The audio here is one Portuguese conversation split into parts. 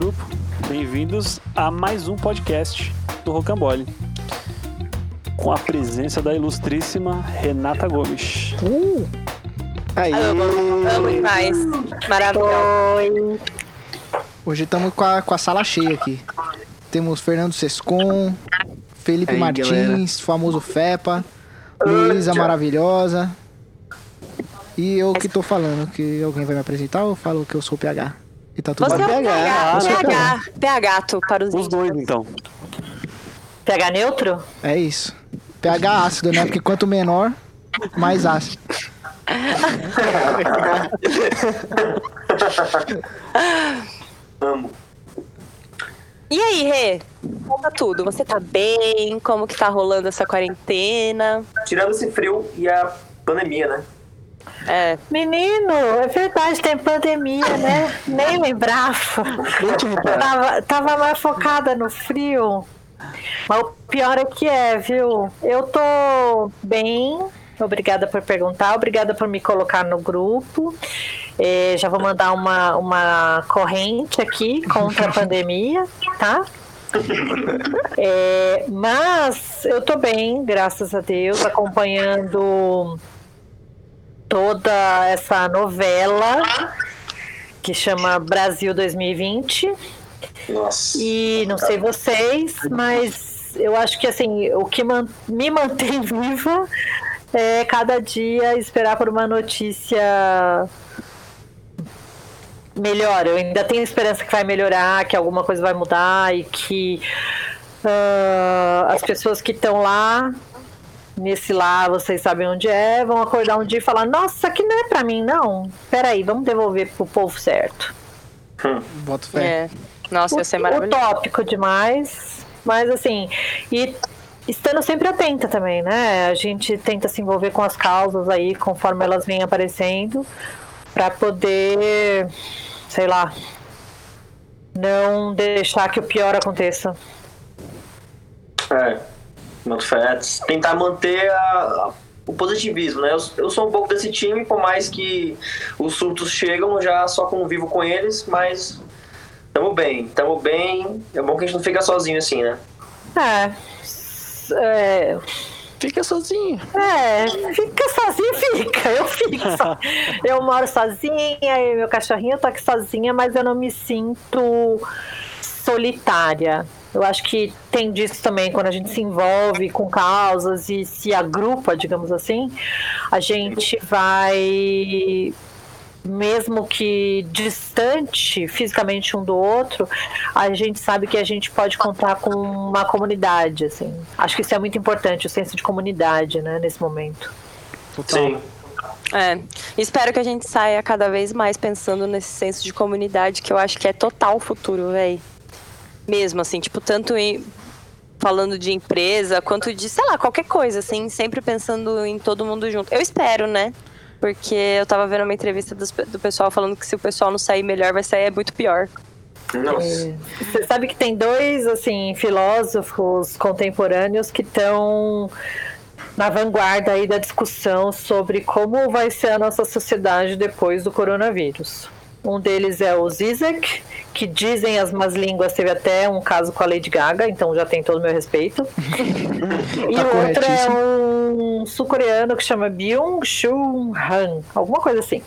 grupo. Bem-vindos a mais um podcast do Rocambole. Com a presença da ilustríssima Renata Gomes. Uh! Aí. Amo, amo demais. Maravilhoso. Oi. Hoje estamos com a, com a sala cheia aqui. Temos Fernando Sescon, Felipe Aí, Martins, famoso Fepa, Luísa Maravilhosa. E eu que tô falando, que alguém vai me apresentar ou eu falo que eu sou o PH? E tá tudo Você é bem? o PH, Ah, PH, PH, tu, para os Os dois, então. PH neutro? É isso. pH ácido, né? Porque quanto menor, mais ácido. Amo. E aí, Rê? Conta tudo. Você tá bem? Como que tá rolando essa quarentena? Tirando esse frio e a pandemia, né? É, Menino, é verdade, tem pandemia, né? Nem lembrava. tava, tava mais focada no frio. Mas o pior é que é, viu? Eu tô bem. Obrigada por perguntar, obrigada por me colocar no grupo. Eh, já vou mandar uma, uma corrente aqui contra a pandemia, tá? É, mas eu tô bem, graças a Deus, acompanhando toda essa novela que chama Brasil 2020. Nossa. E não sei vocês, mas eu acho que assim, o que me mantém viva é cada dia esperar por uma notícia melhor. Eu ainda tenho esperança que vai melhorar, que alguma coisa vai mudar e que ah, as pessoas que estão lá nesse lá, vocês sabem onde é, vão acordar um dia e falar: Nossa, que não é pra mim, não. Peraí, vamos devolver pro povo certo. Boto fé. é. Nossa, ia ser maravilhoso. utópico demais, mas assim, e estando sempre atenta também, né? A gente tenta se envolver com as causas aí conforme elas vêm aparecendo, para poder, sei lá, não deixar que o pior aconteça. É. Muito fé. Tentar manter a- a- o positivismo, né? Eu, eu sou um pouco desse time, por mais que os surtos chegam, já só convivo com eles, mas tamo bem, tamo bem. É bom que a gente não fica sozinho assim, né? É. é Fica sozinho. É, fica sozinho, fica. Eu fico. só- Eu moro sozinha, e meu cachorrinho tá aqui sozinha, mas eu não me sinto solitária. Eu acho que tem disso também, quando a gente se envolve com causas e se agrupa, digamos assim, a gente vai mesmo que distante fisicamente um do outro, a gente sabe que a gente pode contar com uma comunidade, assim. Acho que isso é muito importante, o senso de comunidade, né, nesse momento. Total. Sim. É. Espero que a gente saia cada vez mais pensando nesse senso de comunidade que eu acho que é total o futuro, velho. Mesmo, assim, tipo, tanto em. Falando de empresa, quanto de, sei lá, qualquer coisa, assim, sempre pensando em todo mundo junto. Eu espero, né? Porque eu tava vendo uma entrevista dos- do pessoal falando que se o pessoal não sair melhor, vai sair muito pior. Nossa. Você sabe que tem dois, assim, filósofos contemporâneos que estão na vanguarda aí da discussão sobre como vai ser a nossa sociedade depois do coronavírus. Um deles é o Zizek, que dizem as más línguas, teve até um caso com a Lady Gaga, então já tem todo o meu respeito. e Tá o outro é um sul-coreano que chama Byung-Chul Han, alguma coisa assim.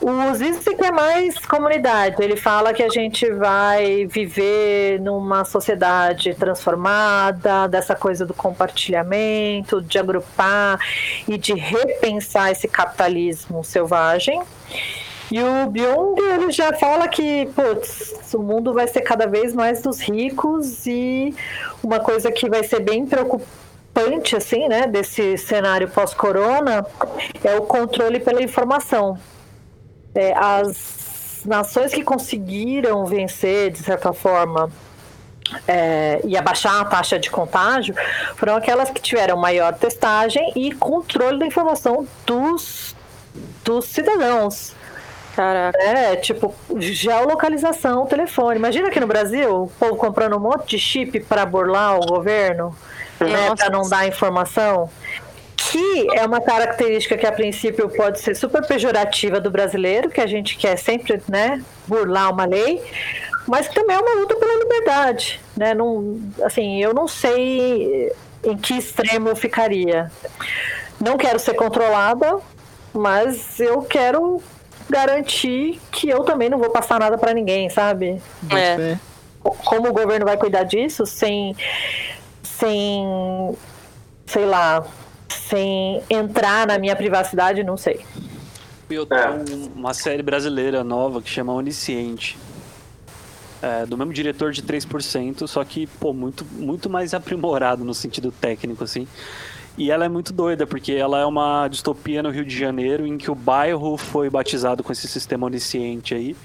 O Zizek é mais comunidade. Ele fala que a gente vai viver numa sociedade transformada, dessa coisa do compartilhamento, de agrupar e de repensar esse capitalismo selvagem. E o Byung, ele já fala que, putz, o mundo vai ser cada vez mais dos ricos e uma coisa que vai ser bem preocupante, assim, né, desse cenário pós-corona é o controle pela informação. É, as nações que conseguiram vencer, de certa forma, é, e abaixar a taxa de contágio foram aquelas que tiveram maior testagem e controle da informação dos, dos cidadãos. Caraca. É, tipo, geolocalização, telefone. Imagina aqui no Brasil, o povo comprando um monte de chip para burlar o governo, né, para não dar informação. Que é uma característica que a princípio pode ser super pejorativa do brasileiro, que a gente quer sempre, né, burlar uma lei, mas que também é uma luta pela liberdade, né? Não, assim, eu não sei em que extremo eu ficaria. Não quero ser controlada, mas eu quero garantir que eu também não vou passar nada para ninguém, sabe? É. Como o governo vai cuidar disso sem sem sei lá, sem entrar na minha privacidade, não sei. Eu tenho uma série brasileira nova que chama Onisciente. É, do mesmo diretor de 3%, só que, pô, muito, muito mais aprimorado no sentido técnico, assim. E ela é muito doida, porque ela é uma distopia no Rio de Janeiro, em que o bairro foi batizado com esse sistema onisciente aí.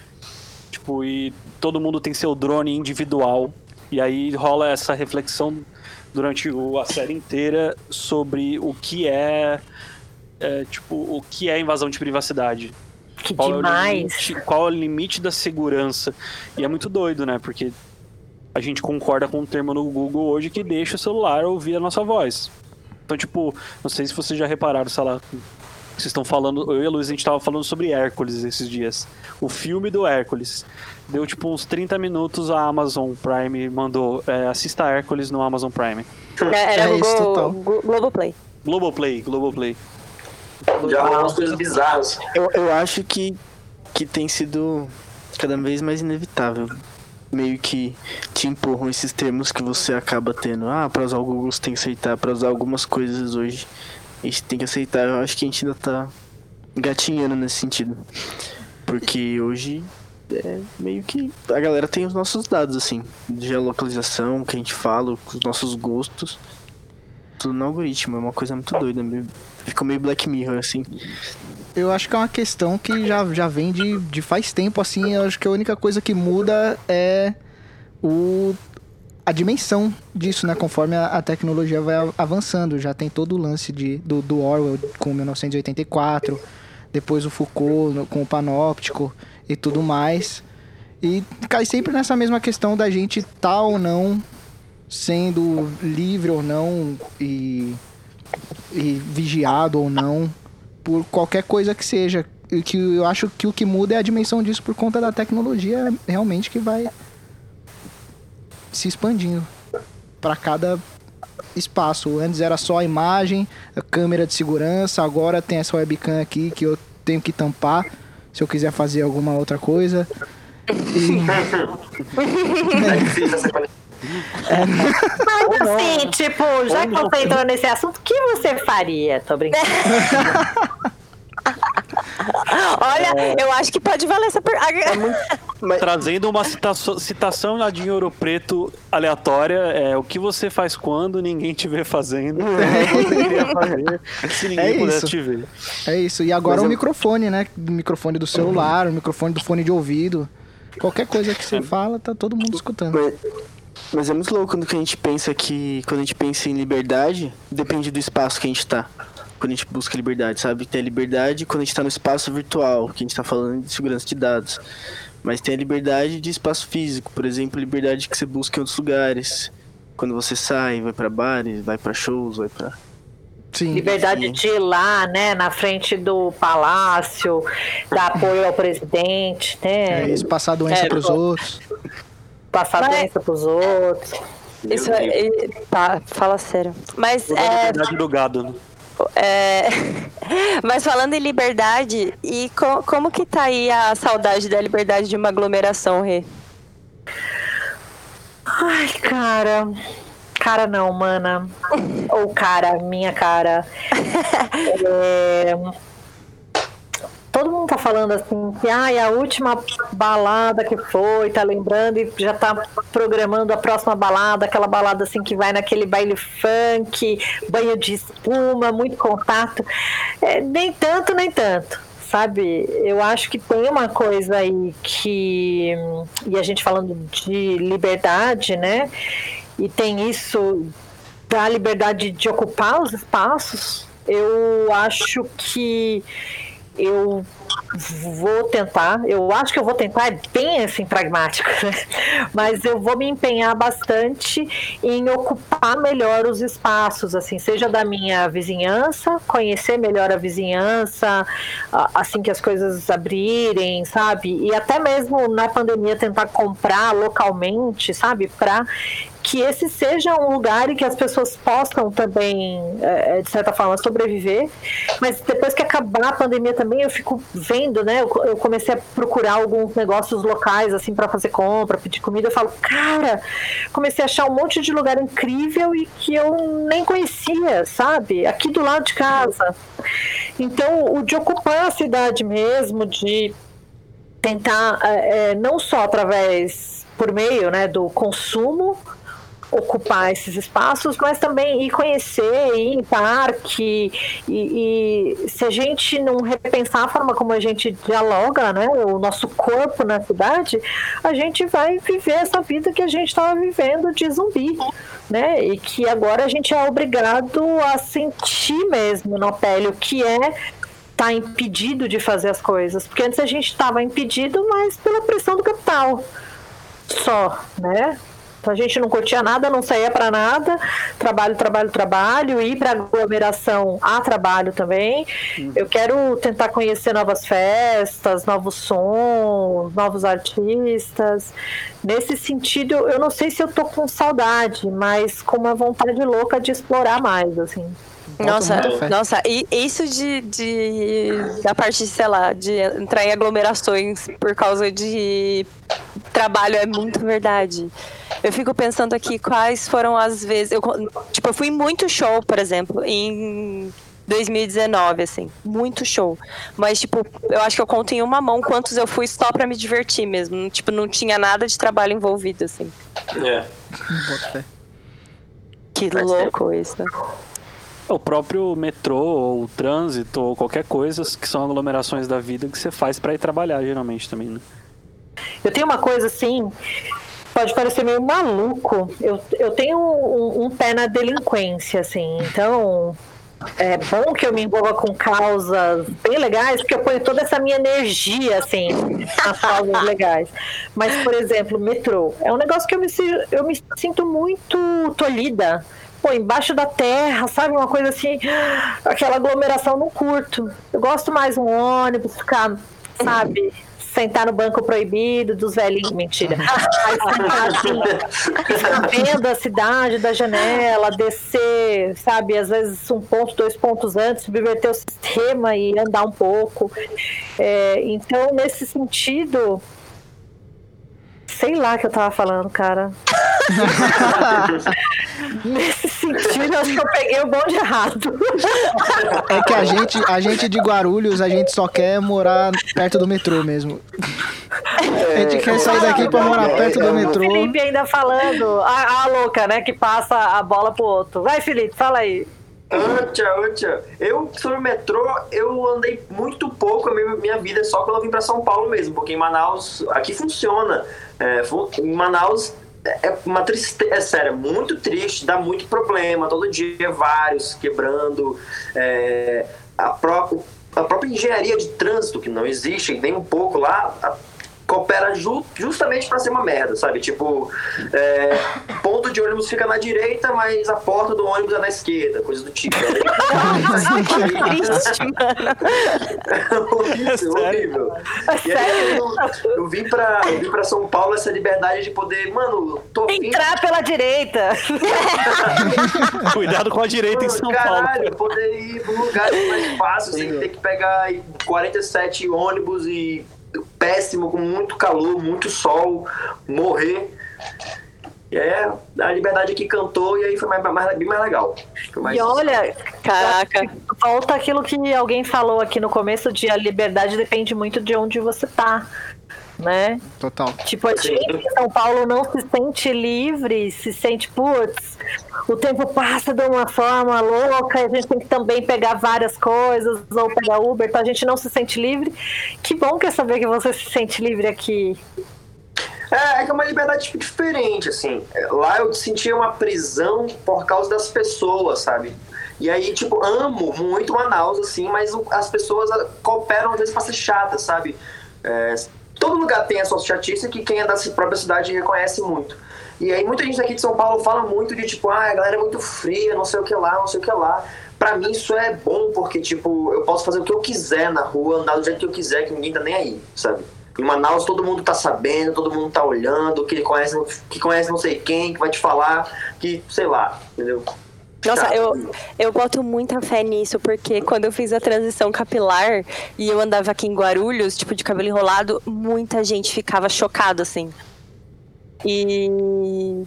Tipo, e todo mundo tem seu drone individual. E aí rola essa reflexão durante a série inteira sobre o que é, é, tipo, o que é invasão de privacidade. Que Qual é, demais. limite, qual é o limite da segurança? E é muito doido, né? Porque a gente concorda com um termo no Google hoje que deixa o celular ouvir a nossa voz. Então, tipo, não sei se vocês já repararam, sei lá, vocês estão falando, eu e a Luiz, a gente tava falando sobre Hércules esses dias. O filme do Hércules. Deu tipo uns 30 minutos a Amazon Prime mandou, é, assista Hércules no Amazon Prime. É, Era É o isso, Go- total. Go- Globoplay. Globoplay, Globoplay. Já rolam umas coisas bizarras. Eu, eu acho que, que tem sido cada vez mais inevitável. Meio que te empurram esses termos que você acaba tendo. Ah, pra usar o Google você tem que aceitar. Pra usar algumas coisas hoje a gente tem que aceitar. Eu acho que a gente ainda tá engatinhando nesse sentido. Porque hoje é meio que a galera tem os nossos dados, assim, de geolocalização, que a gente fala, os nossos gostos. Tudo no algoritmo, é uma coisa muito doida. Meio, ficou meio Black Mirror, assim. Eu acho que é uma questão que já, já vem de, de faz tempo, assim. Eu acho que a única coisa que muda é o, a dimensão disso, né? Conforme a, a tecnologia vai avançando. Já tem todo o lance de, do, do Orwell com 1984, depois o Foucault no- com o Panóptico e tudo mais. E cai sempre nessa mesma questão da gente tá ou não sendo livre ou não e, e vigiado ou não por qualquer coisa que seja. E que eu acho que o que muda é a dimensão disso por conta da tecnologia realmente que vai se expandindo para cada espaço. Antes era só a imagem, a câmera de segurança, agora tem essa webcam aqui que eu tenho que tampar se eu quiser fazer alguma outra coisa. E- É Mas assim, tipo, já que você entrou nesse assunto, o que você faria? Tô brincando. Olha, eu acho que pode valer essa pergunta. Mas, Trazendo uma citação, citação lá de Ouro Preto aleatória, é o que você faz quando ninguém te vê fazendo, fazer se ninguém É pudesse isso. te ver. É isso. E agora Mas o eu- microfone, né? O microfone do celular, o microfone do fone de ouvido. Qualquer coisa que você fala, tá todo mundo escutando. Mas, mas é muito louco quando a gente pensa que. Quando a gente pensa em liberdade, depende do espaço que a gente tá. Quando a gente busca liberdade, sabe? Tem a liberdade quando a gente tá no espaço virtual, que a gente tá falando de segurança de dados. Mas tem a liberdade de espaço físico, por exemplo, liberdade que você busca em outros lugares. Quando você sai, vai pra bares, vai pra shows, vai pra. Sim. Liberdade de ir lá, né, na frente do palácio, dar apoio ao presidente, É né? isso, passar doença É, pros pô. outros. Passar Mas- doença pros outros. Isso é, tá, fala sério. Mas a é, liberdade do gado, né? é, mas falando em liberdade, e co- como que tá aí a saudade da liberdade de uma aglomeração, Rê? Ai, cara. Cara não, mana. Ou cara, minha cara. É, Todo mundo tá falando assim que ai, a última balada que foi, tá lembrando e já tá programando a próxima balada, aquela balada assim que vai naquele baile funk, banho de espuma, muito contato. É, nem tanto, nem tanto. Sabe, eu acho que tem uma coisa aí que. E a gente falando de liberdade, né? E tem isso da liberdade de ocupar os espaços. Eu acho que eu vou tentar, eu acho que eu vou tentar, é bem assim, pragmático, né? mas eu vou me empenhar bastante em ocupar melhor os espaços, assim, seja da minha vizinhança, conhecer melhor a vizinhança, assim que as coisas abrirem, sabe? E até mesmo na pandemia tentar comprar localmente, sabe? Para que esse seja um lugar em que as pessoas possam também, é, é, de certa forma, sobreviver. Mas depois que acabar a pandemia também, eu fico vendo, né? Eu, eu comecei a procurar alguns negócios locais, assim, para fazer compra, pedir comida. Eu falo, cara, comecei a achar um monte de lugar incrível e que eu nem conhecia, sabe? Aqui do lado de casa. Então, o de ocupar a cidade mesmo, de tentar, é, é não só através por meio né, do consumo ocupar esses espaços, mas também ir conhecer, ir em parque e, e, se a gente não repensar a forma como a gente dialoga, né, o nosso corpo na cidade, a gente vai viver essa vida que a gente estava vivendo de zumbi, né, e que agora a gente é obrigado a sentir mesmo na pele o que é tá impedido de fazer as coisas, porque antes a gente estava impedido, mas pela pressão do capital só, né? A gente não curtia nada, não saía para nada. Trabalho, trabalho, trabalho. Ir para aglomeração a trabalho também. Uhum. Eu quero tentar conhecer novas festas, novos sons, novos artistas. Nesse sentido, eu não sei se eu tô com saudade, mas com uma vontade louca de explorar mais, assim. Nossa, nossa, e isso de, de da parte, sei lá, de entrar em aglomerações por causa de trabalho é muito verdade. Eu fico pensando aqui quais foram as vezes. Eu, tipo, eu fui muito show, por exemplo, em 2019, assim. Muito show. Mas, tipo, eu acho que eu conto em uma mão quantos eu fui só pra me divertir mesmo. Tipo, não tinha nada de trabalho envolvido, assim. É. Que louco isso. O próprio metrô, ou o trânsito, ou qualquer coisa que são aglomerações da vida que você faz para ir trabalhar, geralmente, também, né? Eu tenho uma coisa assim, pode parecer meio maluco. Eu, eu tenho um, um pé na delinquência, assim, então é bom que eu me envolva com causas bem legais, porque eu ponho toda essa minha energia, assim, nas causas legais. Mas, por exemplo, metrô. É um negócio que eu me, eu me sinto muito tolhida pô, embaixo da terra, sabe? Uma coisa assim, aquela aglomeração no curto. Eu gosto mais um ônibus, ficar, sabe? Sentar no banco proibido dos velhinhos. Mentira. assim, ficar vendo a cidade da janela, descer, sabe? Às vezes um ponto, dois pontos antes, subverter o sistema e andar um pouco. É, então, nesse sentido, sei lá que eu tava falando, cara. Nesse sentido, acho que eu peguei o bonde errado. É que a gente, a gente de Guarulhos, a gente só quer morar perto do metrô mesmo. a gente quer sair daqui pra morar perto do metrô. O Felipe ainda falando, a, a louca, né, que passa a bola pro outro. Vai, Felipe, fala aí. Tchau, tchau. Eu, sobre o metrô, eu andei muito pouco a minha, vida, só quando eu vim para São Paulo mesmo, porque em Manaus, aqui funciona. É, em Manaus é uma tristeza, é sério, muito triste, dá muito problema, todo dia vários quebrando, é, a, própria, a própria engenharia de trânsito, que não existe nem um pouco lá, coopera ju justamente para ser uma merda, sabe? Tipo, é, ponto de ônibus fica na direita, mas a porta do ônibus é na esquerda, coisa do tipo. que triste, mano. É horrível, horrível. E aí eu, eu, vim pra, eu vim pra São Paulo essa liberdade de poder, mano, tô Entrar pela direita. Cuidado com a direita em São Caralho, Paulo. Caralho, poder ir pra um lugar mais fácil, sem ter que pegar 47 ônibus e péssimo, com muito calor, muito sol, morrer. E é a liberdade que cantou e aí foi mais, mais, bem mais legal. Mais e olha, caraca, volta aquilo que alguém falou aqui no começo de a liberdade depende muito de onde você tá né? Total. Tipo, a gente em São Paulo não se sente livre, se sente, putz, o tempo passa de uma forma louca, a gente tem que também pegar várias coisas, ou pegar Uber, então a gente não se sente livre. Que bom que é saber que você se sente livre aqui. É, é que é uma liberdade tipo, diferente, assim. Lá eu sentia uma prisão por causa das pessoas, sabe? E aí, tipo, amo muito Manaus, assim, mas as pessoas cooperam às vezes pra ser chatas, sabe? É, todo lugar tem a sua chatice que quem é da própria cidade reconhece muito. E aí muita gente daqui de São Paulo fala muito de tipo, ah, a galera é muito fria, não sei o que lá, não sei o que lá. Pra mim isso é bom porque, tipo, eu posso fazer o que eu quiser na rua, andar do jeito que eu quiser, que ninguém tá nem aí, sabe? Em Manaus todo mundo tá sabendo, todo mundo tá olhando, que conhece, que conhece não sei quem, que vai te falar, que, sei lá, entendeu? Nossa, eu, eu boto muita fé nisso, porque quando eu fiz a transição capilar e eu andava aqui em Guarulhos, tipo, de cabelo enrolado, muita gente ficava chocada, assim. E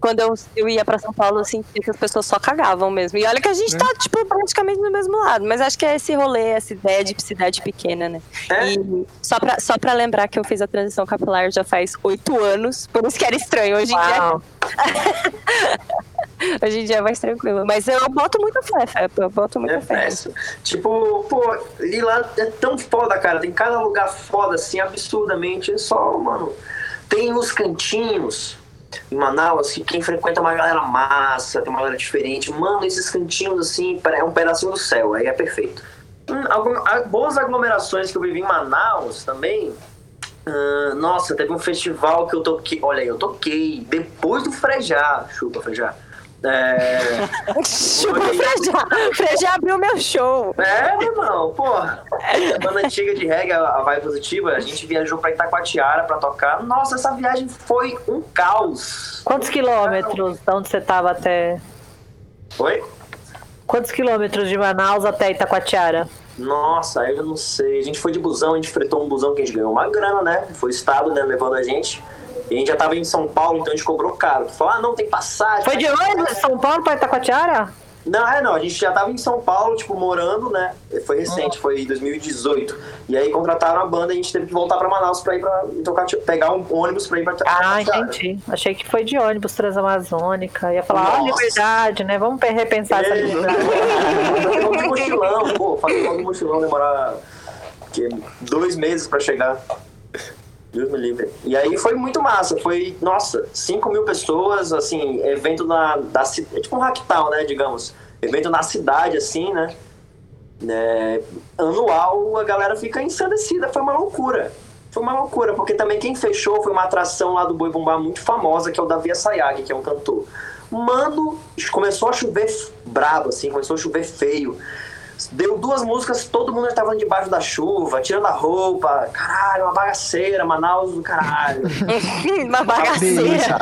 quando eu, eu ia pra São Paulo, eu sentia que as pessoas só cagavam mesmo. E olha que a gente tá, tipo, praticamente no mesmo lado. Mas acho que é esse rolê, essa ideia de cidade pequena, né? É. E só pra, só pra lembrar que eu fiz a transição capilar já faz oito anos, por isso que era estranho. Hoje em dia. Hoje em dia é mais tranquilo. Mas eu boto muita fé, fé. Eu boto muita É fé. Tipo, pô, ir lá é tão foda, cara. Tem cada lugar foda, assim, absurdamente. É só, mano. Tem os cantinhos em Manaus que quem frequenta uma galera massa, tem uma galera diferente. Mano, esses cantinhos, assim, é um pedacinho do céu. Aí é perfeito. Hum, algum- boas aglomerações que eu vivi em Manaus também. Ah, nossa, teve um festival que eu toquei. Olha aí, eu toquei depois do Frejá. Chupa, Frejá. É. Chupa o Frejá. Frejá abriu meu show. É, meu irmão, porra. A banda antiga de reggae, a Vibe Positiva, a gente viajou pra Itacoatiara pra tocar. Nossa, essa viagem foi um caos. Quantos quilômetros de onde você tava até. Foi? Quantos quilômetros de Manaus até Itacoatiara? Nossa, eu não sei. A gente foi de busão, a gente fretou um busão que a gente ganhou uma grana, né? Foi o Estado, né, levando a gente. E a gente já tava em São Paulo, então a gente cobrou caro. Falou, ah, não, tem passagem. Foi de ônibus de São Paulo pra Itacoatiara? Não, é não, a gente já tava em São Paulo, tipo, morando, né? Foi recente, foi em 2018. E aí contrataram a banda e a gente teve que voltar pra Manaus pra ir pra tocar, tipo, pegar um ônibus pra ir pra Ah, entendi. Achei que foi de ônibus Transamazônica. Ia falar, ah, Nossa. liberdade, né? Vamos repensar essa É, liberdade. fazer um mochilão, pô, fazer um mochilão demorar que, dois meses pra chegar. Deus me livre. E aí foi muito massa, foi, nossa, 5 mil pessoas, assim, evento na da é tipo um hacktown, né, digamos. Evento na cidade, assim, né? É, anual, a galera fica ensandecida, foi uma loucura. Foi uma loucura, porque também quem fechou foi uma atração lá do Boi Bumbá muito famosa, que é o Davi Sayag, que é um cantor. Mano, começou a chover brabo, assim, começou a chover feio. Deu duas músicas, todo mundo já tava debaixo da chuva, tirando a roupa. Caralho, uma bagaceira, Manaus do caralho. Uma bagaceira.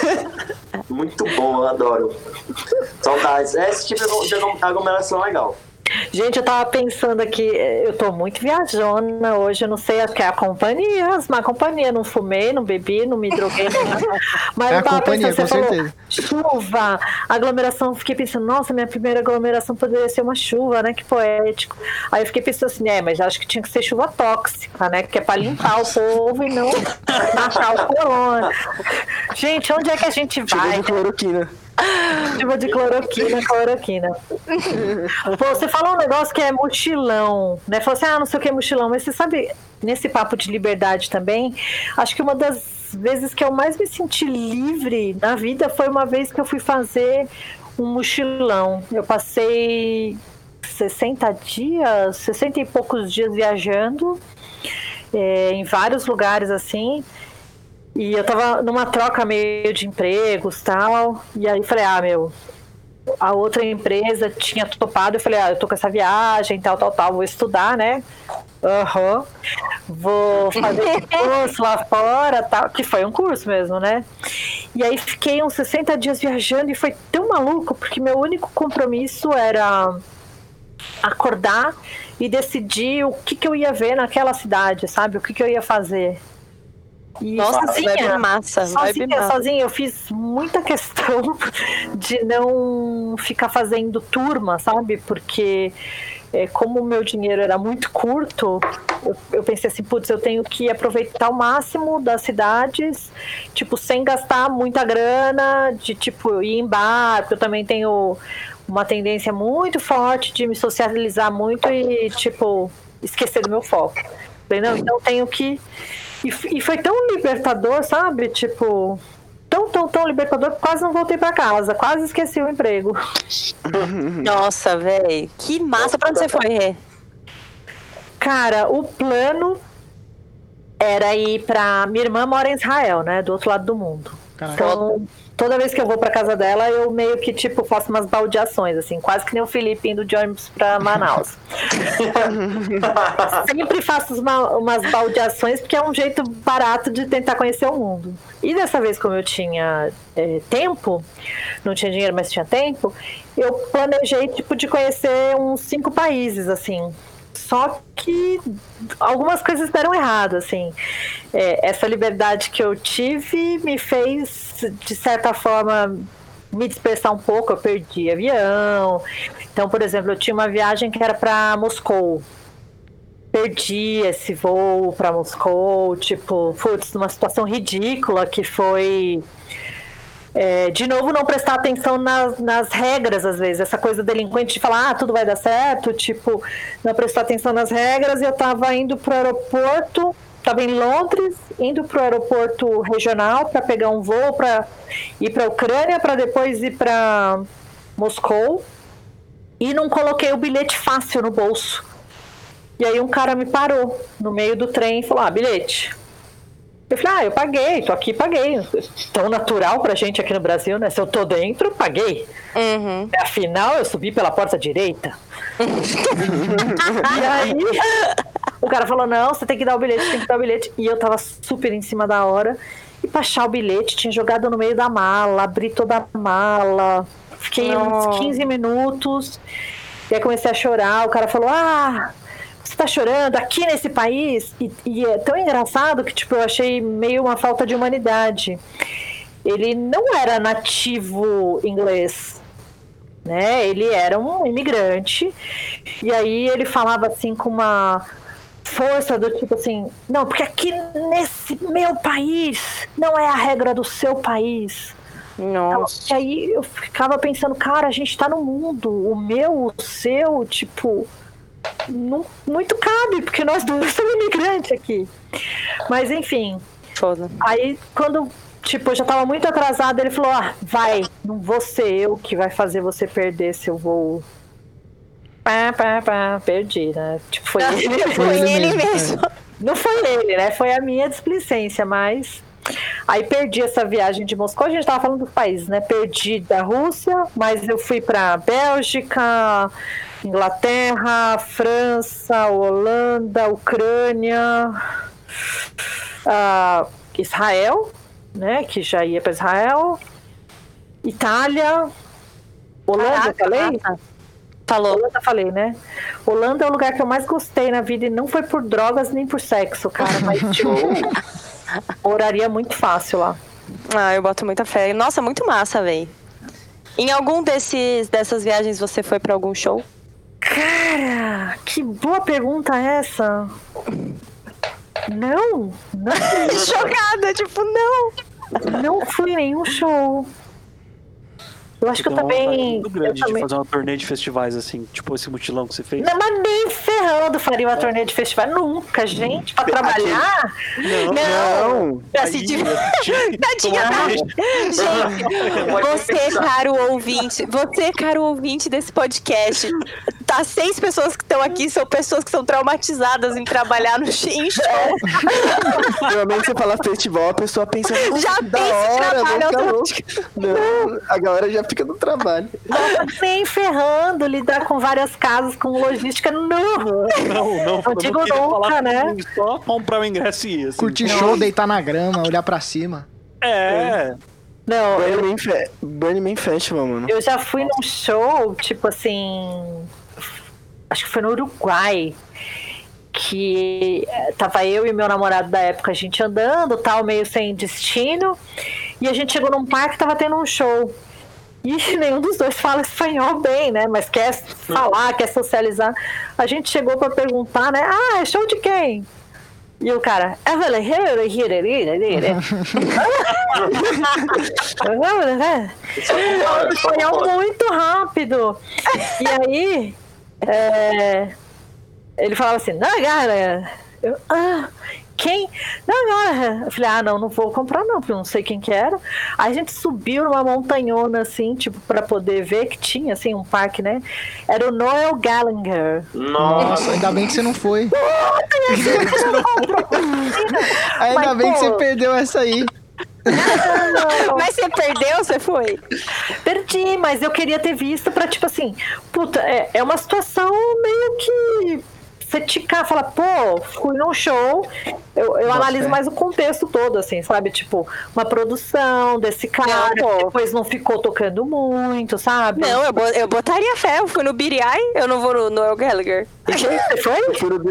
Muito bom, eu adoro. Saudades. É esse tipo de aglomeração é legal. Gente, eu tava pensando aqui, eu tô muito viajona hoje, eu não sei, acho que é a companhia, as má companhia, não fumei, não bebi, não me droguei, não nada. mas É eu a tava companhia, pensando, você falou, chuva, aglomeração, fiquei pensando, nossa, minha primeira aglomeração poderia ser uma chuva, né, que poético. Aí eu fiquei pensando assim, é, mas acho que tinha que ser chuva tóxica, né, que é pra limpar o povo e não matar o corona. Gente, onde é que a gente Chuva vai? de cloroquina. Chuva de cloroquina, cloroquina. Pô, você falou um negócio que é mochilão, né? Falou assim, ah, não sei o que é mochilão, mas você sabe, nesse papo de liberdade também, acho que uma das vezes que eu mais me senti livre na vida foi uma vez que eu fui fazer um mochilão. Eu passei 60 dias, 60 e poucos dias viajando é, em vários lugares assim. E eu tava numa troca meio de empregos tal. E aí falei, ah, meu, a outra empresa tinha topado. Eu falei, ah, eu tô com essa viagem, tal, tal, tal, vou estudar, né? Aham. Vou fazer um curso lá fora, tal, que foi um curso mesmo, né? E aí fiquei uns 60 dias viajando e foi tão maluco, porque meu único compromisso era acordar e decidir o que, que eu ia ver naquela cidade, sabe? O que, que eu ia fazer. E sozinha, vibe massa. Sozinha, sozinha, eu fiz muita questão de não ficar fazendo turma, sabe? Porque é, como o meu dinheiro era muito curto, eu, eu pensei assim, putz, eu tenho que aproveitar o máximo das cidades, tipo, sem gastar muita grana, de tipo, ir em bar, porque eu também tenho uma tendência muito forte de me socializar muito e, tipo, esquecer do meu foco. Falei, não, então eu tenho que. E, e foi tão libertador, sabe? Tipo, tão tão, tão libertador que quase não voltei pra casa. Quase esqueci o emprego. Nossa, velho. Que massa. Pra onde você foi, Rê? Cara, o plano era ir pra. Minha irmã mora em Israel, né? Do outro lado do mundo. Caraca. Então, toda vez que eu vou pra casa dela, eu meio que, tipo, faço umas baldeações, assim, quase que nem o Felipe indo de ônibus pra Manaus. Sempre faço uma- umas baldeações porque é um jeito barato de tentar conhecer o mundo. E dessa vez, como eu tinha é, tempo, não tinha dinheiro, mas tinha tempo, eu planejei, tipo, de conhecer uns cinco países, assim. Só que algumas coisas deram errado, assim. É, essa liberdade que eu tive me fez, de certa forma, me dispersar um pouco. Eu perdi avião. Então, por exemplo, eu tinha uma viagem que era para Moscou. Perdi esse voo para Moscou, tipo, putz, numa situação ridícula que foi é, de novo, não prestar atenção nas, nas regras, às vezes. Essa coisa delinquente de falar, ah, tudo vai dar certo, tipo, não prestar atenção nas regras. Eu tava indo pro aeroporto, tava em Londres, indo pro aeroporto regional para pegar um voo para ir pra Ucrânia, para depois ir para Moscou. E não coloquei o bilhete fácil no bolso. E aí um cara me parou no meio do trem e falou, ah, bilhete. Eu falei, ah, eu paguei, tô aqui, paguei. Tão natural pra gente aqui no Brasil, né? Se eu tô dentro, paguei. Uhum. Afinal, eu subi pela porta direita. e aí, o cara falou: não, você tem que dar o bilhete, tem que dar o bilhete. E eu tava super em cima da hora. E pra achar o bilhete, tinha jogado no meio da mala, abri toda a mala. Fiquei Nossa. uns 15 minutos. E aí comecei a chorar. O cara falou: ah. Você tá chorando aqui nesse país? E, e é tão engraçado que, tipo, eu achei meio uma falta de humanidade. Ele não era nativo inglês né? Ele era um imigrante e aí ele falava assim com uma força do tipo assim, não, porque aqui nesse meu país não é a regra do seu país. Nossa. E aí eu ficava pensando, cara, a gente tá no mundo, o meu, o seu, tipo, não, muito cabe, porque nós dois somos imigrantes aqui. Mas enfim, Foda. Aí, quando, tipo, eu já tava muito atrasada, ele falou: Ah, vai, não vou ser eu que vai fazer você perder seu voo. Pá, pá, pá, perdi, né? Tipo, foi ele. Foi ele ele mesmo, mesmo. Não foi ele, né? Foi a minha displicência, mas. Aí perdi essa viagem de Moscou, a gente tava falando dos países, né? Perdi da Rússia, mas eu fui pra Bélgica, Inglaterra, França, Holanda, Ucrânia, ah, Israel, né? Que já ia pra Israel, Itália, Holanda, eu falei? Falou. Holanda, falei, né? Holanda é o lugar que eu mais gostei na vida e não foi por drogas nem por sexo, cara, mas tipo, moraria muito fácil lá. Ah, eu boto muita fé. Nossa, muito massa, véi. Em algum desses dessas viagens você foi pra algum show? Que boa pergunta essa. Não, não, Chocada, tipo, não. não fui em nenhum show. Eu acho que eu também. muito Eu grande de também fazer uma turnê de festivais assim, tipo esse mutilão que você fez. não, mas nem ferrando faria uma turnê de festival. Nunca, gente, pra trabalhar. Não, Assim, Aí, tipo, assistir, Tadinha breja. Gente, você, caro ouvinte, você, caro ouvinte desse podcast, tá seis pessoas que estão aqui, são pessoas que são traumatizadas em trabalhar no em show. Geralmente você fala festival, a pessoa pensa, "Nossa, Já da pensa em hora, trabalho ficar louco." automático. Não, a galera já fica no trabalho. Nem ferrando, lidar com várias casas, com logística, não. Não, não, Eu digo queria nunca, falar né? Só comprar o ingresso e ir. Assim. Curtir show, deitar na grama, olhar pra cima. É, Não, eu, Burning Man, Fe- Burning Man Festival, mano. eu já fui num show, tipo assim. Acho que foi no Uruguai. Que eh, tava eu e meu namorado da época, a gente andando, tal, meio sem destino. E a gente chegou num parque tava tendo um show. E nenhum dos dois fala espanhol bem, né? Mas quer falar, quer socializar. A gente chegou pra perguntar, né? Ah, é show de quem? E o cara. "Ah, espanhol muito rápido. E aí, é, ele falava assim, não, cara. Eu, ah, quem? Não, não. Eu falei, ah, não, não vou comprar não, porque eu não sei quem que era. Aí a gente subiu numa montanhona, assim, tipo, pra poder ver que tinha, assim, um parque, né? Era o Noel Gallagher. Nossa, ainda bem que você não foi. Ainda Mas, bem que você perdeu essa aí. Mas você perdeu você foi? Mas eu queria ter visto pra, tipo assim, puta, é, é uma situação meio que. Você ticar, fala, pô, fui num show, eu, eu analiso fé. mais o contexto todo, assim, sabe? Tipo, uma produção desse cara, Não, depois não ficou tocando muito, sabe? Não, eu, bo- eu botaria fé. Eu fui no Eye, eu não vou no Noel Gallagher. Você foi?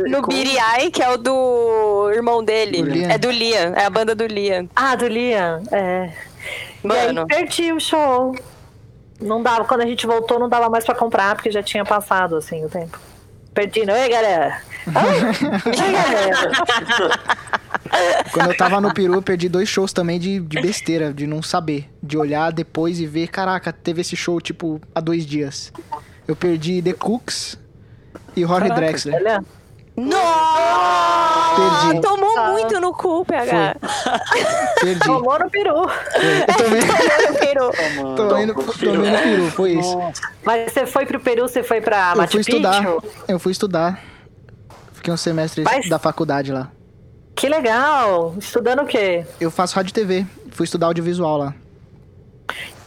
No Eye, que é o do irmão dele. Do. É do Liam, é a banda do Liam. Ah, do Liam, é. E Mano. aí perdi o show. Não dava, quando a gente voltou, não dava mais pra comprar, porque já tinha passado, assim, o tempo. Perdi, não é, galera? Oi, galera. Quando eu tava no Peru, eu perdi dois shows também de, de besteira, de não saber. De olhar depois e ver, caraca, teve esse show, tipo, há dois dias. Eu perdi The Cooks e Rory Drexler. Nossa! Perdi. Tomou muito no cu, PH. Perdi. Tomou no peru. Eu tomei, Tomou no peru. tô indo, tomei no Peru, foi isso. Mas você foi pro Peru, você foi pra Eu Machu fui estudar. Picchu? Eu fui estudar. Fiquei um semestre Mas- da faculdade lá. Que legal. Estudando o quê? Eu faço rádio e TV. Fui estudar audiovisual lá.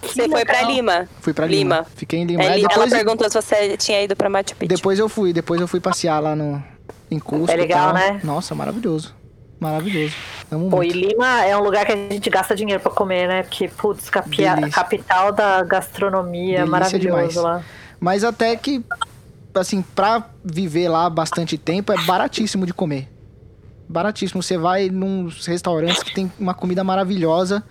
Você foi pra Lima. Fui pra Lima. Lima. Fiquei em Lima. É, Ela depois, perguntou se você tinha ido pra Machu Picchu. depois eu fui. Depois eu fui passear lá no, em Cusco. É e legal, né? Nossa, maravilhoso. Maravilhoso. Amo Pô, e muito. Lima é um lugar que a gente gasta dinheiro pra comer, né? Porque, putz, capital da gastronomia, Delícia maravilhoso demais. lá. Mas até que, assim, pra viver lá bastante tempo, é baratíssimo de comer. Baratíssimo. Você vai num restaurantes que tem uma comida maravilhosa,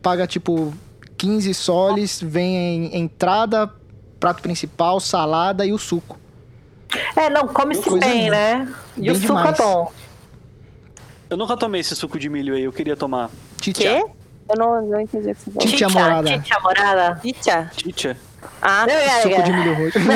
paga tipo 15 soles, vem entrada, prato principal, salada e o suco. É, não, come-se bem, né? E Bem o suco demais. é bom. Eu nunca tomei esse suco de milho aí, eu queria tomar. Titia. Quê? Eu não, não entendi o que você falou. Titia morada. Titia morada. Titia. Titia. Ah, Suco de milho roxo.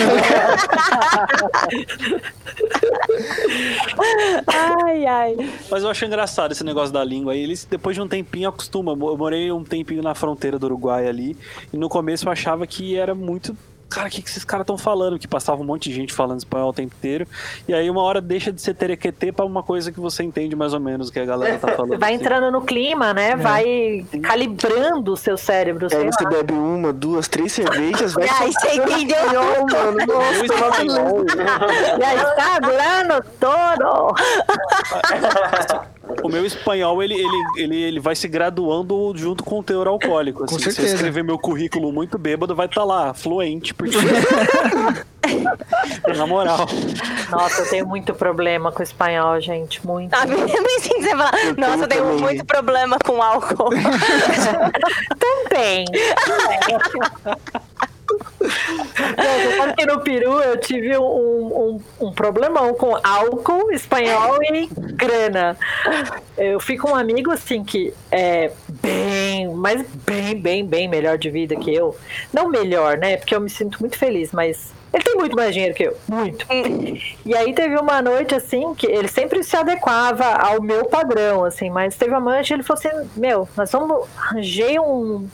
ai, ai. Mas eu acho engraçado esse negócio da língua aí. Eles, depois de um tempinho, acostumam. Eu morei um tempinho na fronteira do Uruguai ali. E no começo eu achava que era muito. Cara, o que, que esses caras estão falando? Que passava um monte de gente falando espanhol o tempo inteiro. E aí uma hora deixa de ser terequetê pra uma coisa que você entende mais ou menos o que a galera tá falando. Vai assim. entrando no clima, né? Vai calibrando o seu cérebro. Aí você lá. bebe uma, duas, três cervejas, vai Ai, você entendeu? espanhol, mano. Nossa, Eu espanhol, Já está durando todo. O meu espanhol, ele, ele, ele, ele vai se graduando junto com o teor alcoólico. Assim. Se certeza. eu escrever meu currículo muito bêbado, vai estar lá, fluente, porque. Na moral. Nossa, eu tenho muito problema com espanhol, gente. Muito. Ah, mesmo assim você fala, nossa, eu tenho também. muito problema com álcool. Também. Não, você sabe que no Peru eu tive um, um, um problemão com álcool, espanhol e grana. Eu fui com um amigo assim que é bem, mas bem, bem, bem melhor de vida que eu. Não melhor, né? Porque eu me sinto muito feliz, mas ele tem muito mais dinheiro que eu. Muito. E aí teve uma noite assim que ele sempre se adequava ao meu padrão, assim, mas teve uma noite ele falou assim: Meu, nós vamos. Arranjei um,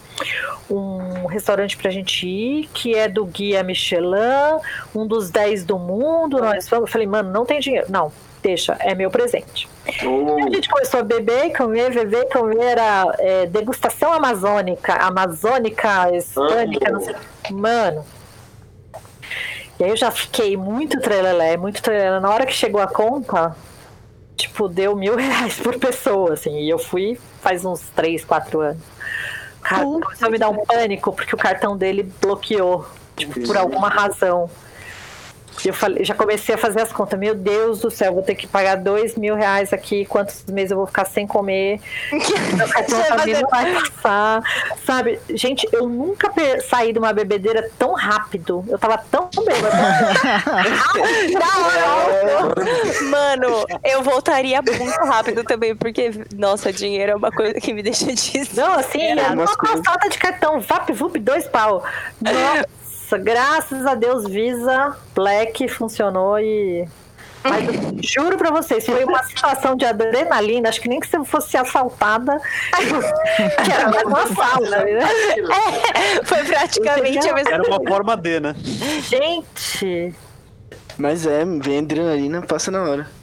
um restaurante pra gente ir, que é do Guia Michelin, um dos 10 do mundo. Nós vamos. Eu falei, mano, não tem dinheiro. Não, deixa, é meu presente. Oh, A gente começou a beber, comer, beber, comer, era é, degustação amazônica, amazônica, hispânica, não sei. Mano. E aí eu já fiquei muito trelelé, muito trelelé. Na hora que chegou a conta, tipo, deu mil reais por pessoa, assim. E eu fui faz uns três, quatro anos. Cara, começou a me dar um pânico, porque o cartão dele bloqueou, tipo, por alguma razão. Eu falei, já comecei a fazer as contas. Meu Deus do céu, vou ter que pagar dois mil reais aqui. Quantos meses eu vou ficar sem comer? Meu cartão Você vai não passar. Sabe, gente, eu nunca saí de uma bebedeira tão rápido. Eu tava tão bêbada. Da hora. Mano, eu voltaria muito rápido também, porque, nossa, dinheiro é uma coisa que me deixa de Não, assim, é uma passada de cartão. Vap, vup, dois pau. Nossa, graças a Deus, Visa Black funcionou e Mas eu juro pra vocês, foi uma situação de adrenalina, acho que nem que você fosse assaltada, que era mais um assalto, né? É, foi praticamente a mesma Era uma forma de, né? Gente, Mas é, vem adrenalina, passa na hora.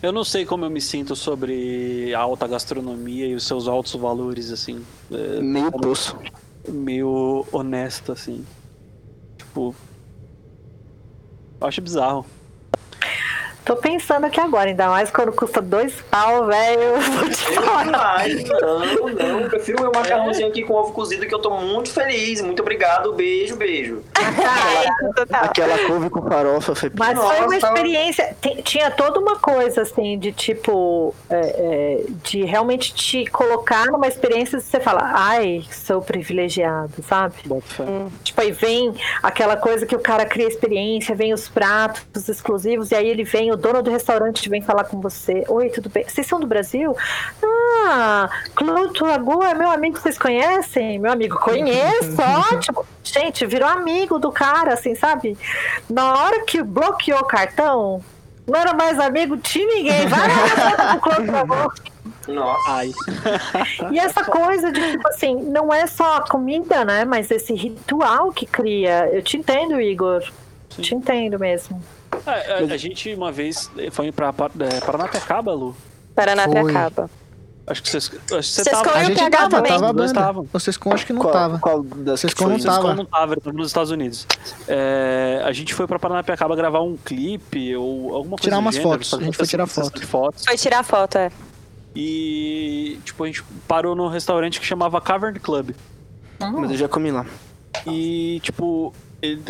Eu não sei como eu me sinto sobre a alta gastronomia e os seus altos valores, assim. É, Meio poço. meio honesto, assim. Tipo. Eu acho bizarro. Tô pensando aqui agora, ainda mais quando custa dois pau, velho. eu Vou te falar. Demais, não, não. Eu prefiro meu macarrãozinho aqui com ovo cozido que eu tô muito feliz. Muito obrigado. Beijo, beijo. Isso, total. Aquela couve com farofa foi Mas foi uma Nossa. experiência. ti- Tinha toda uma coisa assim de tipo. é, é, de realmente te colocar numa experiência de você falar, ai, sou privilegiado, sabe? Fé. Tipo, aí vem aquela coisa que o cara cria experiência, vem os pratos exclusivos, e aí ele vem, o dono do restaurante vem falar com você. Oi, tudo bem? Vocês são do Brasil? Ah, Clouto Lagoa é meu amigo, vocês conhecem? Meu amigo, conheço, ótimo. Gente, virou amigo do cara, assim, sabe? Na hora que bloqueou o cartão, não era mais amigo de ninguém. Vai lá no Clouto Lagoa. Nossa. E essa coisa de, tipo assim, não é só a comida, né? Mas esse ritual que cria. Eu te entendo, Igor. Te entendo mesmo. É, a, a gente uma vez foi pra é, Paranapiacaba, Lu. Paranapiacaba. Acho que vocês. Acho que você Vocês tava. A o gente PH tava, também. tava Nós estavam. O Sescon acho que não qual, tava. Qual das Vocês foi? não tava. Vocês não tava, nos Estados Unidos. É, a gente foi pra Paranapiacaba gravar um clipe ou alguma coisa Tirar umas gênero, fotos, a gente foi tirar foto. fotos. Foi tirar foto, é. E, tipo, a gente parou num restaurante que chamava Cavern Club. Mas eu já comi lá. E, tipo,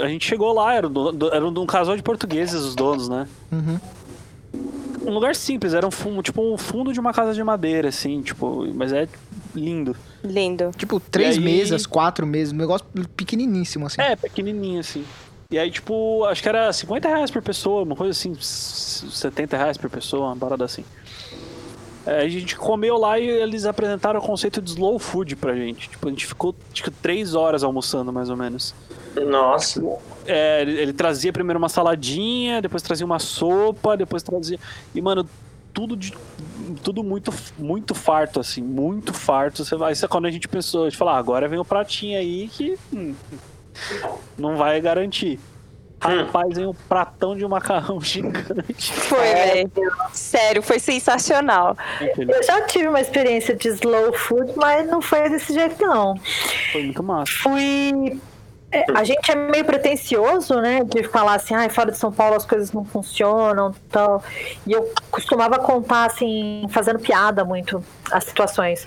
a gente chegou lá, era, do, do- era de um casal de portugueses os donos, né? Uhum. Um lugar simples, era um fundo, tipo um fundo de uma casa de madeira, assim, tipo, mas é lindo. Lindo. Tipo, três aí- mesas, quatro mesas, um negócio pequeniníssimo, assim. É, pequenininho, assim. E aí, tipo, acho que era 50 reais por pessoa, uma coisa assim, s- 70 reais por pessoa, uma parada assim. É, a gente comeu lá e eles apresentaram o conceito de slow food pra gente. Tipo, a gente ficou, que, três horas almoçando, mais ou menos. Nossa. É, ele, ele trazia primeiro uma saladinha, depois trazia uma sopa, depois trazia. E, mano, tudo de. Tudo muito, muito farto, assim, muito farto. Você vai, isso é quando a gente pensou, a gente falou, ah, agora vem o pratinho aí que hum, não vai garantir. Rapaz, vem um pratão de macarrão gigante. Foi, velho. Sério, foi sensacional. Eu já tive uma experiência de slow food, mas não foi desse jeito, não. Foi muito massa. Fui. é, a gente é meio pretencioso, né? De falar assim, ai, fora de São Paulo as coisas não funcionam tal. E eu costumava contar, assim, fazendo piada muito as situações.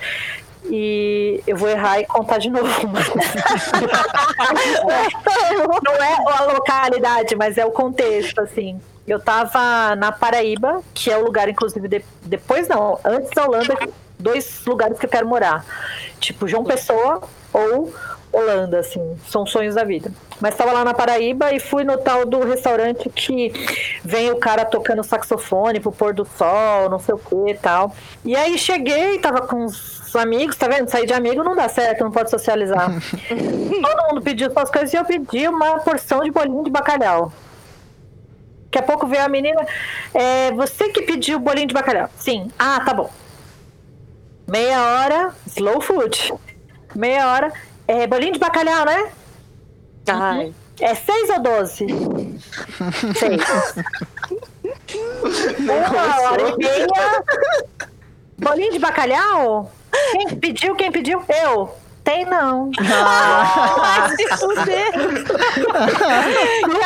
E eu vou errar e contar de novo. mas- não é a localidade, mas é o contexto, assim. Eu tava na Paraíba, que é o lugar, inclusive, de- depois não, antes da Holanda, dois lugares que eu quero morar. Tipo, João Pessoa ou Holanda, assim, são sonhos da vida. Mas tava lá na Paraíba e fui no tal do restaurante que vem o cara tocando saxofone pro pôr do sol, não sei o que e tal. E aí cheguei, tava com os amigos, tá vendo? Sair de amigo não dá certo, não pode socializar. Todo mundo pediu suas coisas e eu pedi uma porção de bolinho de bacalhau. Daqui a pouco veio a menina, é, você que pediu o bolinho de bacalhau? Sim. Ah, tá bom. Meia hora, slow food. Meia hora, é, bolinho de bacalhau, né? Ai. É seis ou doze? seis. Uma hora e meia. Bolinho de bacalhau? Quem pediu? Quem pediu? Eu. Tem não. Ai, se fuder. Cara,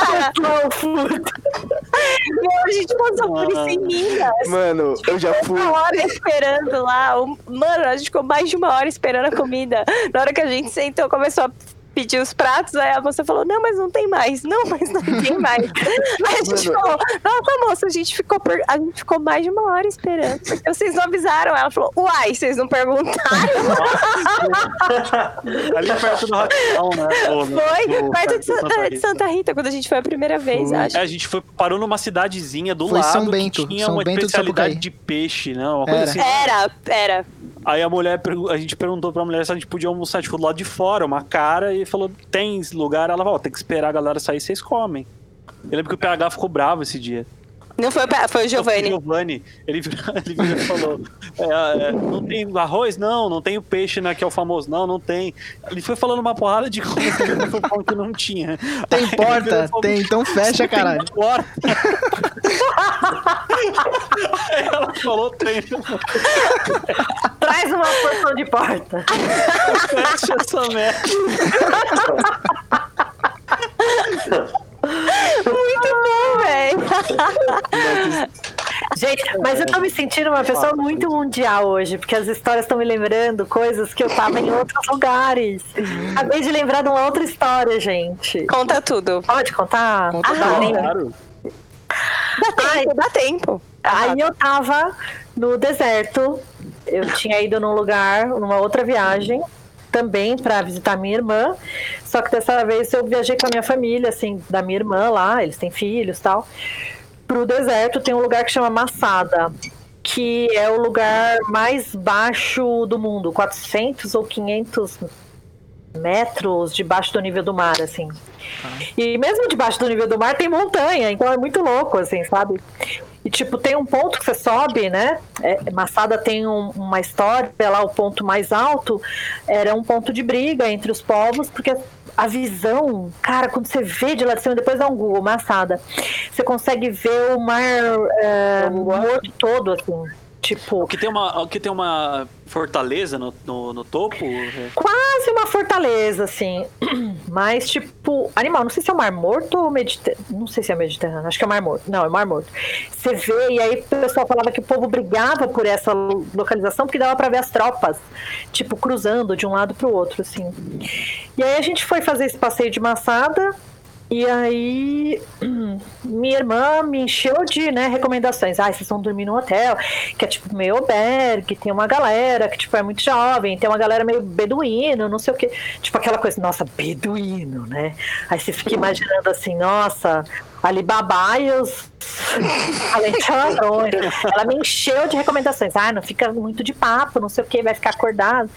meu, a gente passou por isso em Minas. Mano, eu já fui. Uma hora esperando lá. Mano, a gente ficou mais de uma hora esperando a comida. Na hora que a gente sentou, começou a pedir os pratos, aí a moça falou, não, mas não tem mais. Não, mas não tem mais. Aí a gente falou, não, tá moça, a gente ficou por- a gente ficou mais de uma hora esperando. Porque vocês não avisaram. Ela falou, uai, vocês não perguntaram. Ali perto do Raquel, né? Ou Foi no- perto de, Santa, de Rita. Santa Rita, quando a gente foi a primeira vez, acho. É, a gente foi, parou numa cidadezinha do Foi lado São Bento, que tinha São uma Bento especialidade de peixe, né? Uma coisa Era. assim. Era, era. Aí a mulher, a gente perguntou pra mulher se a gente podia almoçar, tipo, do lado de fora, uma cara, e falou, tem lugar? Ela falou, tem que esperar a galera sair, vocês comem. Eu lembro que o PH ficou bravo esse dia. Não foi, o- foi o O Giovanni. Giovanni, ele, virou- ele virou e falou: é, é, não tem arroz? Não, não tem o peixe, né? Que é o famoso. Não, não tem. Ele foi falando uma porrada de coisa que ele foi falando que não tinha. Tem Aí ele porta? falou, Tem, então fecha, Tem caralho. porta. Aí ela falou: tem. Traz uma porção de porta. Fecha essa merda. Muito bom, velho. Gente, mas eu tô me sentindo uma pessoa muito mundial hoje, porque as histórias estão me lembrando coisas que eu tava em outros lugares. Acabei de lembrar de uma outra história, gente. Conta tudo. Pode contar? Conta Ah, tudo. Claro. Dá tempo, dá tempo. Aí eu tava no deserto, eu tinha ido num lugar, numa outra viagem, também para visitar minha irmã, só que dessa vez eu viajei com a minha família, assim, da minha irmã lá, eles têm filhos tal. Pro deserto tem um lugar que chama Massada, que é o lugar mais baixo do mundo, 400 ou 500 metros debaixo do nível do mar, assim. E mesmo debaixo do nível do mar tem montanha, então é muito louco, assim, sabe? E, tipo, tem um ponto que você sobe, né? É, Massada tem um- uma história, lá o ponto mais alto era um ponto de briga entre os povos, porque a visão, cara, quando você vê de lá de cima, depois dá um Google, Massada, você consegue ver o mar é, morto todo, assim. Tipo, Que tem uma, que tem uma fortaleza no, no, no topo. quase uma fortaleza, assim. Mas, tipo, animal. Não sei se é o Mar Morto ou Mediterrâneo. Não sei se é Mediterrâneo. Acho que é o Mar Morto. Não, é o Mar Morto. Você vê, e aí o pessoal falava que o povo brigava por essa lo- localização porque dava pra ver as tropas, tipo, cruzando de um lado pro outro, assim. E aí a gente foi fazer esse passeio de maçada. E aí, minha irmã me encheu de né, recomendações. Ah, vocês vão dormir num hotel, que é tipo meio albergue, tem uma galera que tipo, é muito jovem, tem uma galera meio beduíno, não sei o quê. Tipo aquela coisa, nossa, beduíno, né? Aí você fica imaginando assim, nossa, Alibaba os valentes ladrões. Ela me encheu de recomendações. Ah, não fica muito de papo, não sei o que, vai ficar acordado.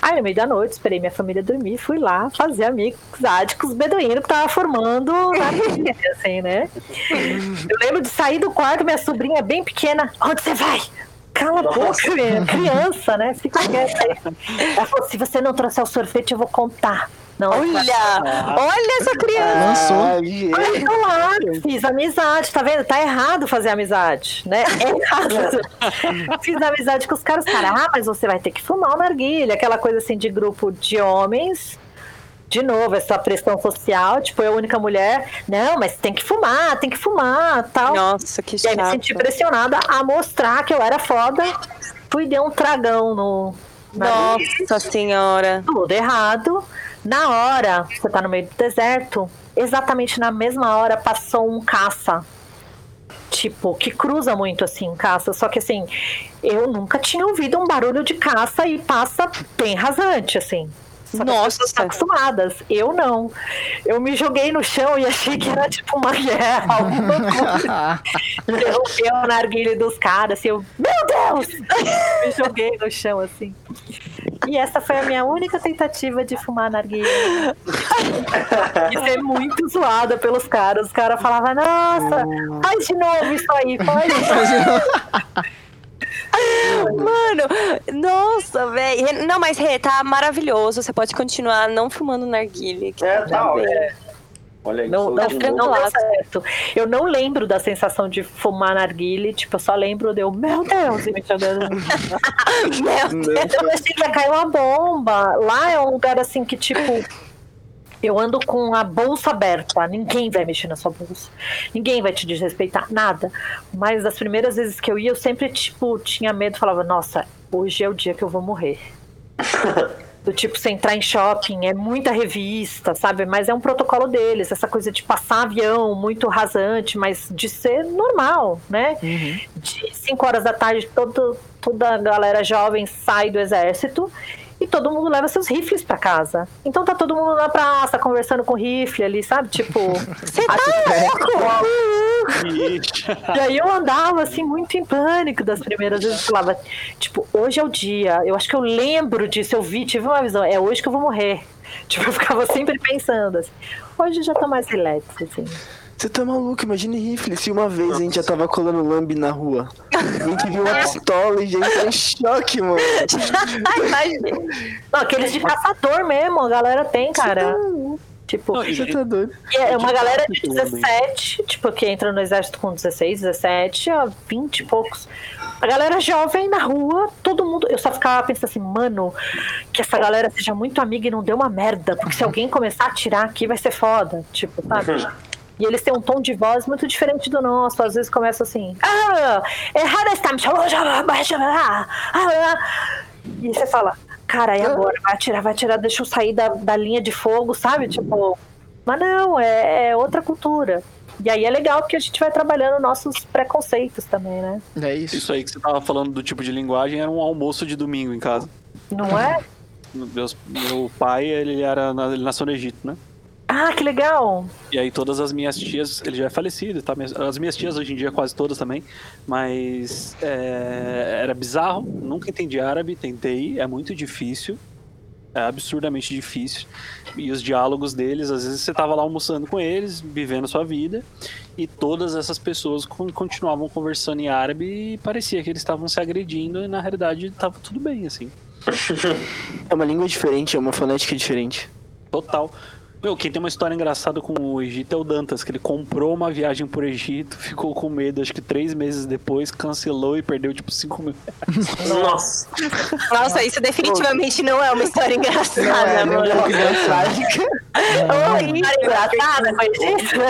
Aí, no meio da noite, esperei minha família dormir, fui lá fazer amizade com os beduínos que tava formando na assim, né? Eu lembro de sair do quarto, minha sobrinha bem pequena, onde você vai? Cala a boca, menina. criança, né? Fica quieta aí. Ela falou, se você não trouxer o sorvete, eu vou contar. Não, Olha! Olha essa criança! Lançou. Ah. Olha, tô lá, fiz amizade, tá vendo? Tá errado fazer amizade, né? É errado. fiz amizade com os caras, cara, ah, mas você vai ter que fumar uma narguilha, aquela coisa assim de grupo de homens. De novo, essa pressão social, tipo, eu a única mulher. Não, mas tem que fumar, tem que fumar, tal. Nossa, que E aí me chato. senti pressionada a mostrar que eu era foda. Fui dei um tragão no. Nossa senhora. tudo errado. Na hora, você tá no meio do deserto, exatamente na mesma hora passou um caça. Tipo, que cruza muito assim, caça. Só que assim, eu nunca tinha ouvido um barulho de caça e passa bem rasante, assim. Só Nossa. estão acostumadas. Eu não. Eu me joguei no chão e achei que era tipo uma guerra, alguma coisa. Derrubei o narguilho dos caras, assim, eu, meu Deus! Me joguei no chão, assim. E essa foi a minha única tentativa de fumar narguilha. E ser muito zoada pelos caras. Os caras falavam, nossa, faz de novo isso aí, faz. Mano, nossa, velho. Não, mas Rê, tá maravilhoso. Você pode continuar não fumando narguilha. É, tá tá, bem. é. Olha aí, Não, não, não deu certo. Eu não lembro da sensação de fumar narguile, tipo, eu só lembro de eu, meu Deus, e me jogando. Meu Deus. Eu achei que ia cair uma bomba. Lá é um lugar assim que, tipo, eu ando com a bolsa aberta. Ninguém vai mexer na sua bolsa. Ninguém vai te desrespeitar, nada. Mas as primeiras vezes que eu ia, eu sempre, tipo, tinha medo. Falava, nossa, hoje é o dia que eu vou morrer. Do tipo, você entrar em shopping, é muita revista, sabe? Mas é um protocolo deles, essa coisa de passar avião muito rasante, mas de ser normal, né? De 5 horas da tarde, todo, toda a galera jovem sai do exército e todo mundo leva seus rifles pra casa. Então tá todo mundo na praça conversando com rifle ali, sabe? Tipo, você tá louco? E aí eu andava assim muito em pânico das primeiras vezes. Eu falava, tipo, hoje é o dia. Eu acho que eu lembro disso, eu vi, tive uma visão. É hoje que eu vou morrer. Tipo, eu ficava sempre pensando assim. Hoje eu já tô mais relax, assim. Você tá maluco? Imagine rifle. Se uma vez a gente já tava colando lambe na rua. A gente viu uma pistola e já entrou em choque, mano. Imagina. Não, aqueles de caçador mesmo, a galera tem, cara. Tipo, Não, Você tá doido? é uma galera de Tudo bem. 17, tipo, que entra no exército com 16, 17, a 20 e poucos. A galera jovem na rua, todo mundo. Eu só ficava pensando assim, mano, que essa galera seja muito amiga e não dê uma merda, porque se alguém começar a atirar aqui vai ser foda. Tipo, sabe? E eles têm um tom de voz muito diferente do nosso. Às vezes começa assim. "Ah, ah." E você fala, cara, e agora? Vai atirar, vai atirar, deixa eu sair da, da linha de fogo, sabe? Tipo, mas não, é, é outra cultura. E aí é legal porque a gente vai trabalhando nossos preconceitos também, né? É isso. Isso aí que você tava falando do tipo de linguagem era um almoço de domingo em casa. Não é? Meus- meu pai, ele era ele nasceu no Egito, né? Ah, que legal! E aí todas as minhas tias, ele já é falecido, tá? As minhas tias hoje em dia quase todas também, mas é, era bizarro, nunca entendi árabe, tentei, é muito difícil, é absurdamente difícil. E os diálogos deles, às vezes você tava lá almoçando com eles, vivendo sua vida, e todas essas pessoas con- continuavam conversando em árabe e parecia que eles estavam se agredindo e na realidade tava tudo bem, assim. É uma língua diferente, é uma fonética diferente. Total. Meu, quem tem uma história engraçada com o Egito é o Dantas, que ele comprou uma viagem por Egito, ficou com medo, acho que três meses depois, cancelou e perdeu tipo 5 mil. Nossa. Nossa, isso definitivamente não é uma história engraçada, Não é, um mano. pouco trágica. Oi, cara engraçada com o Egito?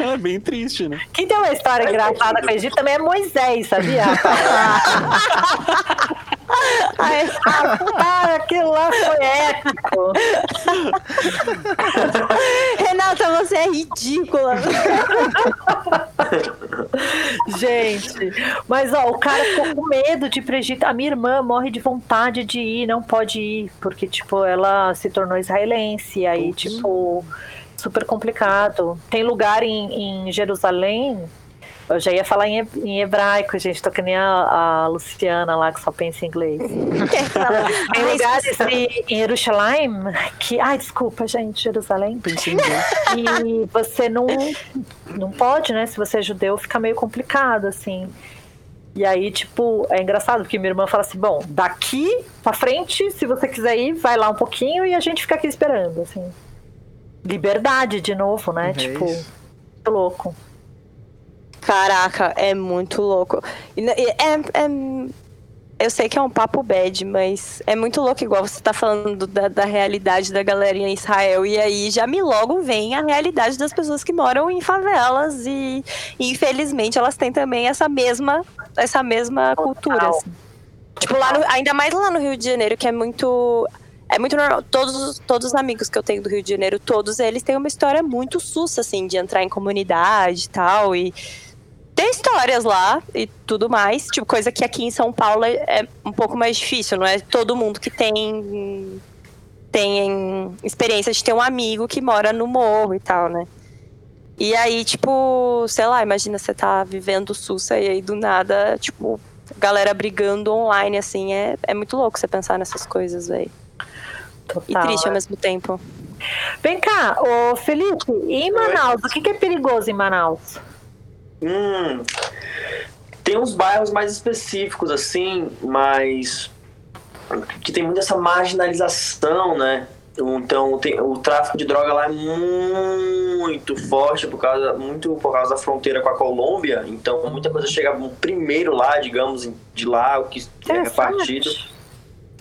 É, é bem triste, né? Quem tem uma história engraçada com o Egito também é Moisés, sabia? ai, ah, aquilo lá foi épico. Renata, você é ridícula. Gente, mas ó, o cara ficou com medo de ir pro Egito. A minha irmã morre de vontade de ir, não pode ir, porque, tipo, ela se tornou israelense, e aí, tipo, super complicado. Tem lugar em, em Jerusalém. Eu já ia falar em, he- em hebraico, gente. Tô que nem a, a Luciana lá que só pensa em inglês. Tem lugares em, em Jerusalém que. Ai, desculpa, gente, Jerusalém. E você não, não pode, né? Se você é judeu, fica meio complicado, assim. E aí, tipo, é engraçado, porque minha irmã fala assim: bom, daqui pra frente, se você quiser ir, vai lá um pouquinho e a gente fica aqui esperando, assim. Liberdade de novo, né? É tipo, isso. louco. Caraca, é muito louco. É, é- eu sei que é um papo bad, mas é muito louco, igual você tá falando da, da realidade da galera em Israel. E aí já me logo vem a realidade das pessoas que moram em favelas. E, e, infelizmente elas têm também essa mesma, essa mesma cultura. Assim. Tipo, lá no- ainda mais lá no Rio de Janeiro, que é muito. É muito normal. Todos, os- todos os amigos que eu tenho do Rio de Janeiro, todos eles têm uma história muito sussa, assim, de entrar em comunidade e tal. E tem histórias lá e tudo mais. Tipo, coisa que aqui em São Paulo é é um pouco mais difícil, não é todo mundo que tem. Tem experiência de ter um amigo que mora no morro e tal, né? E aí, tipo, sei lá, imagina você tá vivendo Sussa e aí do nada, tipo, galera brigando online, assim, é, é muito louco você pensar nessas coisas, velho. E triste né? ao mesmo tempo. Vem cá, ô Felipe, e em Manaus? O que, que é perigoso em Manaus? Hum, tem uns bairros mais específicos, assim, mas que tem muita essa marginalização, né? Então tem, o tráfico de droga lá é muito forte por causa muito por causa da fronteira com a Colômbia. Então muita coisa chega primeiro lá, digamos, de lá o que é repartido.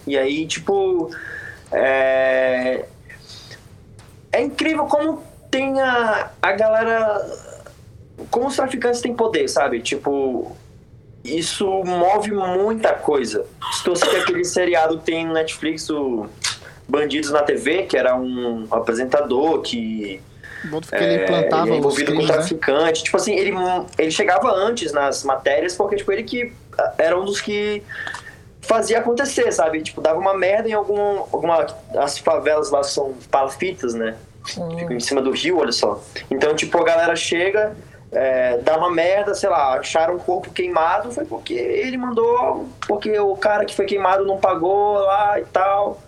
E aí, tipo, é, é incrível como tem a, a galera. Como os traficantes têm poder, sabe? Tipo, isso move muita coisa. Se você tem aquele seriado que tem no Netflix, o Bandidos na TV, que era um apresentador que Bom porque ele plantava ele é os envolvido com crimes, né? traficante. Tipo assim, ele, ele chegava antes nas matérias, porque tipo, ele que ah, era um dos que fazia acontecer, sabe? Tipo, dava uma merda em algum, alguma. As favelas lá são palafitas, né? Ficam em cima do rio, olha só. Então, tipo, a galera chega, é, dá uma merda, sei lá, acharam um corpo queimado, foi porque ele mandou, porque o cara que foi queimado não pagou lá e tal.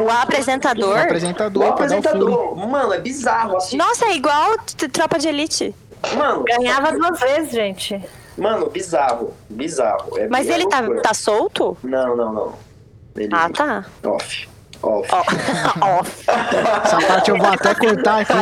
O O apresentador? apresentador, O dar o apresentador, mano, é bizarro assim. Nossa, é igual Tropa de Elite. Mano, Ganhava duas vezes, gente. mano, bizarro, bizarro. É, Mas é ele tá, tá solto? Não, não, não. Ele... Ah, tá. Off. Off. Ó. Ó. Essa parte eu vou até cortar aqui.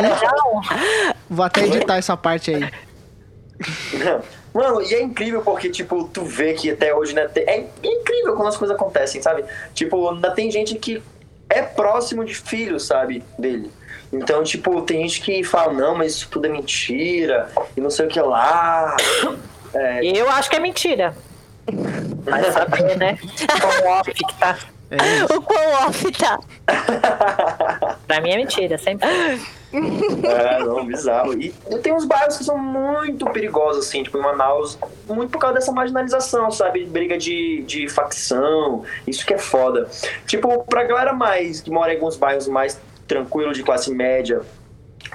Vou até editar essa parte aí. Mano, e é incrível porque, tipo, tu vê que até hoje, né? É incrível quando as coisas acontecem, sabe? Tipo, ainda tem gente que é próximo de filho, sabe? Dele. Então, tipo, tem gente que fala, não, mas isso tudo é mentira, e não sei o que lá. É, Eu acho que é mentira. Vai saber, né? Com o off que tá. É O quão off tá. Pra mim é mentira, sempre. É, não, bizarro. E tem uns bairros que são muito perigosos, assim, tipo em Manaus, muito por causa dessa marginalização, sabe? Briga de, de facção, isso que é foda. Tipo, pra galera mais, que mora em alguns bairros mais tranquilos de classe média,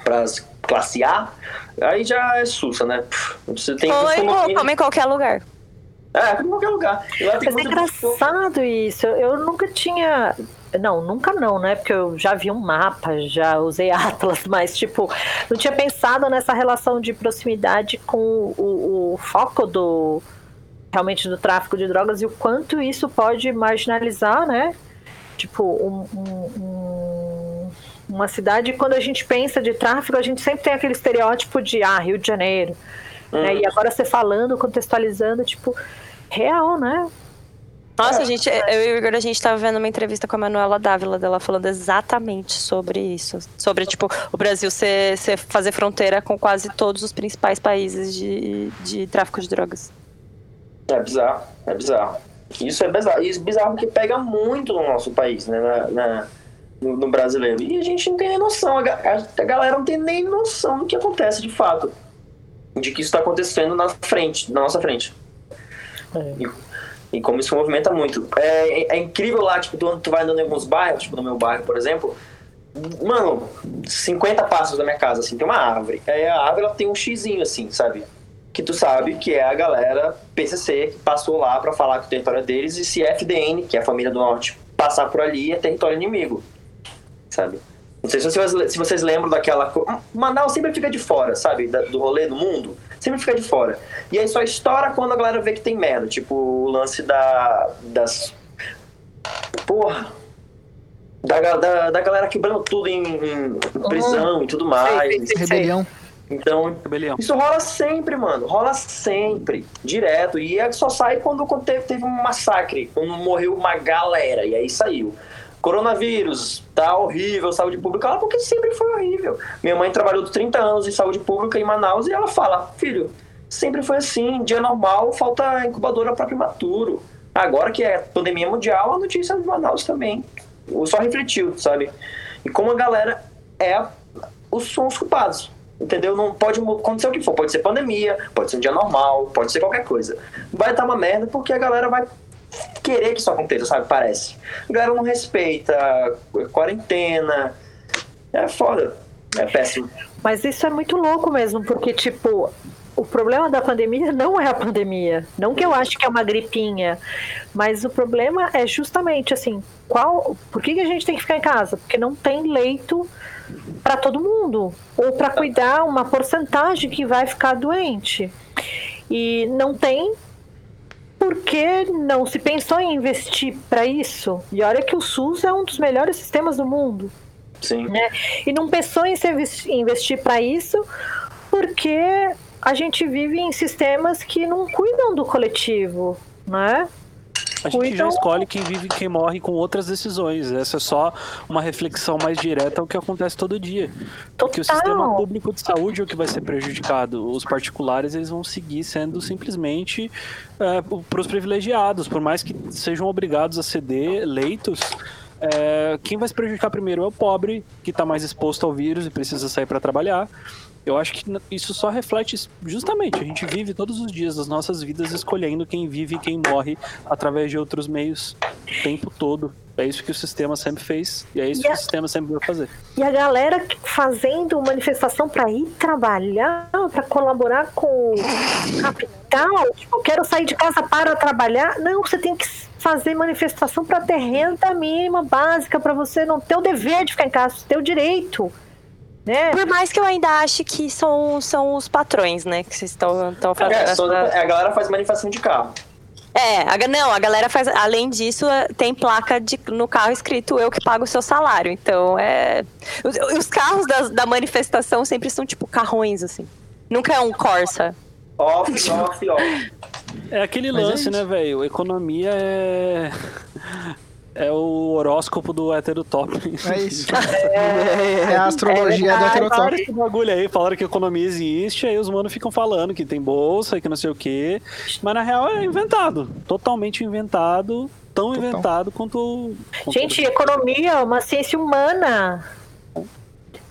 pras classe A, aí já é sussa, né? Você tem Ou em qualquer lugar. É, em qualquer lugar. Mas é engraçado isso. Eu nunca tinha. Não, nunca não, né? Porque eu já vi um mapa, já usei Atlas, mas, tipo, não tinha pensado nessa relação de proximidade com o, o foco do. realmente do tráfico de drogas e o quanto isso pode marginalizar, né? Tipo, um- um- um- uma cidade, quando a gente pensa de tráfico, a gente sempre tem aquele estereótipo de, ah, Rio de Janeiro. né? E agora você falando, contextualizando, tipo, real, né? Nossa, a gente, eu e o Igor, a gente tava vendo uma entrevista com a Manuela Dávila dela falando exatamente sobre isso. Sobre, tipo, o Brasil ser, ser- fazer fronteira com quase todos os principais países de, de tráfico de drogas. É bizarro, é bizarro. Isso é bizarro. Isso é bizarro porque pega muito no nosso país, né? Na, na- no, no brasileiro. E a gente não tem nem noção. A, a- a galera não tem nem noção do que acontece de fato. De que isso está acontecendo na frente, na nossa frente. E, e como isso movimenta muito. É, é- é incrível lá, tipo, tu, tu vai andando em alguns bairros, tipo no meu bairro, por exemplo. Mano, 50 passos da minha casa, assim, tem uma árvore. Aí a árvore ela tem um xizinho, assim, sabe? que tu sabe que é a galera PCC que passou lá pra falar que o território é deles e se FDN, que é a família do norte, passar por ali é território inimigo, sabe? Não sei se vocês, se vocês lembram daquela... Manaus sempre fica de fora, sabe? Da- do rolê do mundo. Sempre fica de fora. E aí só estoura quando a galera vê que tem merda. Tipo o lance da... das... Porra... Da, da, da galera quebrando tudo em, em prisão e tudo mais. Sei, sei, sei. Rebelião. Então, Rebelião. isso rola sempre, mano. Rola sempre. Direto. E é só sai quando teve, teve um massacre. Quando morreu uma galera. E aí saiu. Coronavírus, tá horrível, saúde pública lá, porque sempre foi horrível. Minha mãe trabalhou 30 anos em saúde pública em Manaus e ela fala: Filho, sempre foi assim. Dia normal, falta incubadora para prematuro. Agora que é pandemia mundial, a notícia de Manaus também. Só refletiu, sabe? E como a galera é. Os, são os culpados. Entendeu? Não pode acontecer o que for. Pode ser pandemia, pode ser um dia normal, pode ser qualquer coisa. Vai estar uma merda porque a galera vai querer que isso aconteça, sabe? Parece. A galera não respeita quarentena. É foda. É péssimo. Mas isso é muito louco mesmo, porque, tipo, o problema da pandemia não é a pandemia. Não que eu acho que é uma gripinha, mas o problema é justamente assim, qual. Por que, que a gente tem que ficar em casa? Porque não tem leito para todo mundo. Ou para cuidar uma porcentagem que vai ficar doente. E não tem porque não se pensou em investir para isso. E olha que o SUS é um dos melhores sistemas do mundo Sim. né? E não pensou em investir para isso porque a gente vive em sistemas que não cuidam do coletivo, né? A gente já Então- escolhe quem vive e quem morre com outras decisões. Essa é só uma reflexão mais direta ao que acontece todo dia. Porque o Total. sistema público de saúde é o que vai ser prejudicado. Os particulares eles vão seguir sendo simplesmente para os privilegiados, por mais que sejam obrigados a ceder leitos. é, quem vai se prejudicar primeiro é o pobre, que está mais exposto ao vírus e precisa sair para trabalhar. Eu acho que isso só reflete justamente. A gente vive todos os dias das nossas vidas escolhendo quem vive e quem morre através de outros meios o tempo todo. É isso que o sistema sempre fez e é isso E que a- o sistema sempre vai fazer. E a galera fazendo manifestação para ir trabalhar, para colaborar com o legal. Tipo, quero sair de casa para trabalhar. Não, você tem que fazer manifestação para ter renda mínima básica, para você não ter o dever de ficar em casa, ter o direito. Né? Por mais que eu ainda ache que são, são os patrões, né? Que vocês estão fazendo. É, essa... toda- a galera faz manifestação de carro. É, a, não, a galera faz. Além disso, é, tem placa de, no carro escrito eu que pago o seu salário. Então, é. Os, os carros das- da manifestação sempre são tipo carrões, assim. Nunca é um Corsa. Off, off, off. É aquele Mas é lance, né, velho? Economia é. É o horóscopo do hétero top. É isso. É, a astrologia do verdade. heterotop. Falaram esse bagulho aí, falaram que a economia existe, aí os manos ficam falando que tem bolsa, que não sei o quê. Mas na real é inventado. Totalmente inventado. Tão Total. inventado quanto. quanto- Gente, economia é uma ciência humana.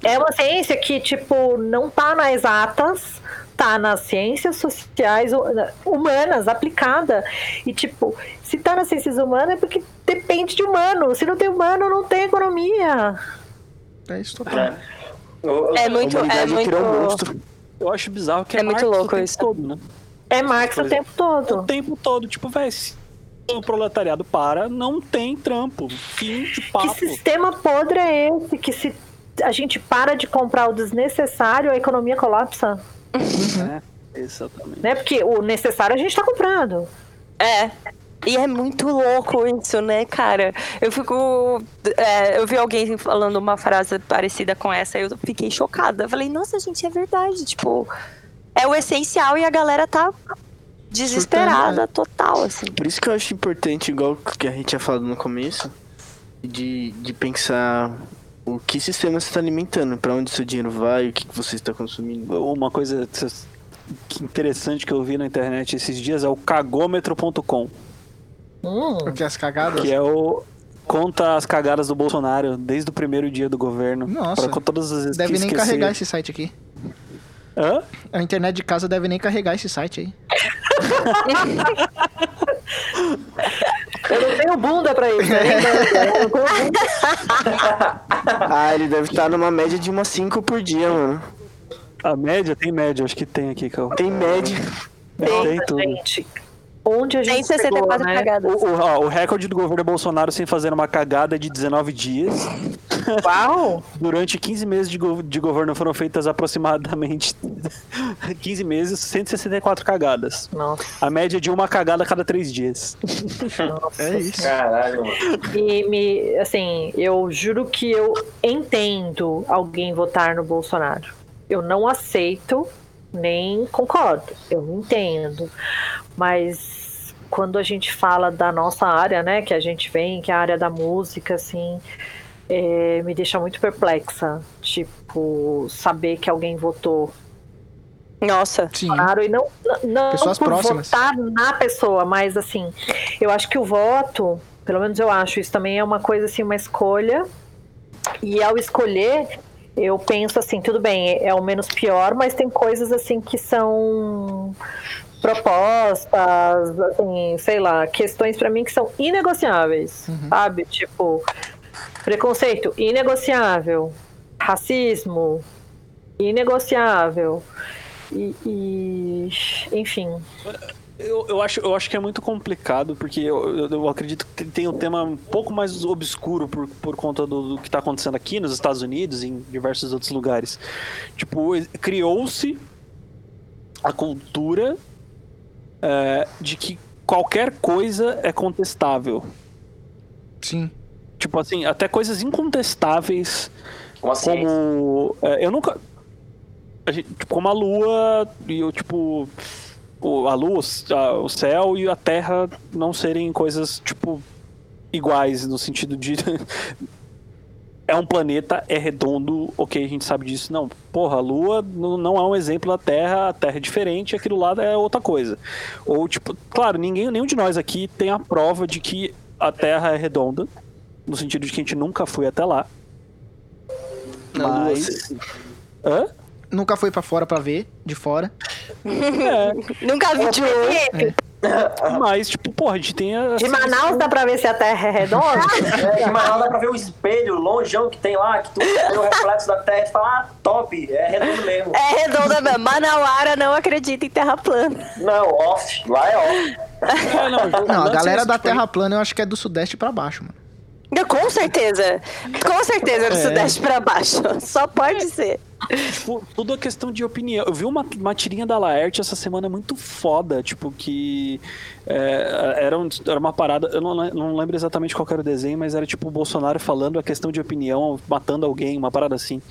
É uma ciência que, tipo, não tá nas exatas, tá nas ciências sociais hu- humanas aplicada. E, tipo, se tá nas ciências humanas é porque depende de humano. Se não tem humano, não tem economia. É isso total. É. É muito. É muito. um monstro. Eu acho bizarro que é, É muito Marx louco o tempo isso. todo, né? É Marx o é. tempo O todo. tempo todo, tipo, velho, se o proletariado para, não tem trampo. Fim de Que papo. sistema podre é esse? Que se a gente para de comprar o desnecessário, a economia colapsa. Né? Exatamente. Né? Porque o necessário a gente tá comprando. É. E é muito louco isso, né, cara? Eu fico. é, eu vi alguém falando uma frase parecida com essa e eu fiquei chocada. Eu falei, nossa, gente, é verdade. Tipo, é o essencial e a galera tá desesperada, total, assim. Por isso que eu acho importante, igual que a gente tinha falado no começo, de, de pensar o que sistema você está alimentando, para onde seu dinheiro vai, o que, que você está consumindo. Uma coisa que interessante que eu vi na internet esses dias é o cagômetro.com, Hum. Porque as cagadas. que é o conta as cagadas do Bolsonaro desde o primeiro dia do governo. Nossa. Pra com todas as vezes Deve que nem esquecer. carregar esse site aqui. Hã? A internet de casa deve nem carregar esse site aí. Eu não tenho bunda pra isso. Né? Ah, ele deve estar numa média de umas 5 por dia, mano. A média? Tem média, acho que tem aqui, Cal. Tem média. Tem tudo. gente. Onde a Tem gente chegou, 64 né? cagadas. O, o- ó, o recorde do governo Bolsonaro sem fazer uma cagada é de 19 dias. Uau! Durante 15 meses de, go- de governo foram feitas aproximadamente 15 meses, 164 cagadas. Nossa. A média de uma cagada a cada 3 dias. É isso. Caralho, mano. E me, assim, eu juro que eu entendo alguém votar no Bolsonaro. Eu não aceito, nem concordo. Eu entendo. Mas quando a gente fala da nossa área, né, que a gente vem, que é a área da música, assim, é, me deixa muito perplexa. Tipo, saber que alguém votou Nossa. Sim. Bolsonaro e não, não Pessoas por próximas. votar na pessoa, mas assim, eu acho que o voto, pelo menos eu acho, isso também é uma coisa assim, uma escolha. E ao escolher, eu penso assim, tudo bem, é o menos pior, mas tem coisas assim que são propostas, assim, sei lá, questões pra mim que são inegociáveis, sabe? Tipo, preconceito inegociável, racismo inegociável. E, e, enfim, Eu, eu, acho, eu acho que é muito complicado, porque eu, eu, eu acredito que tem um tema um pouco mais obscuro por, por conta do, do que está acontecendo aqui nos Estados Unidos e em diversos outros lugares. Tipo, criou-se a cultura é, de que qualquer coisa é contestável. Sim. Tipo assim, até coisas incontestáveis Como assim? como. é, eu nunca. a gente- tipo, como a lua e o tipo. o- a lua, a- o céu e a terra não serem coisas, tipo, iguais, no sentido de. é um planeta, é redondo, ok, a gente sabe disso. Não, porra, a lua não não é um exemplo da terra, a terra é diferente, aquilo lá é outra coisa. Ou, tipo, claro, ninguém, nenhum de nós aqui tem a prova de que a terra é redonda, no sentido de que a gente nunca foi até lá. Na lua, Mas. Hã? Nunca foi pra fora pra ver, de fora. É, Nunca vi de Mas, tipo, porra, a gente tem a. De Manaus dá pra ver se a Terra é redonda? É, de Manaus dá pra ver o espelho longeão que tem lá, que tu vê o reflexo da Terra e fala, ah, top, é redondo mesmo. É redonda mesmo. Manauara não acredita em terra plana. Não, off, lá é off. É, não, Não, a galera da tipo, Terra plana eu acho que é do sudeste pra baixo, mano. Com certeza. Com certeza do É. sudeste pra baixo. Só pode ser. Tipo, tudo é questão de opinião. Eu vi uma, uma tirinha da Laerte essa semana muito foda, tipo, que é, era, um- era uma parada, eu não, não lembro exatamente qual era o desenho, mas era tipo o Bolsonaro falando a questão de opinião, matando alguém, uma parada assim.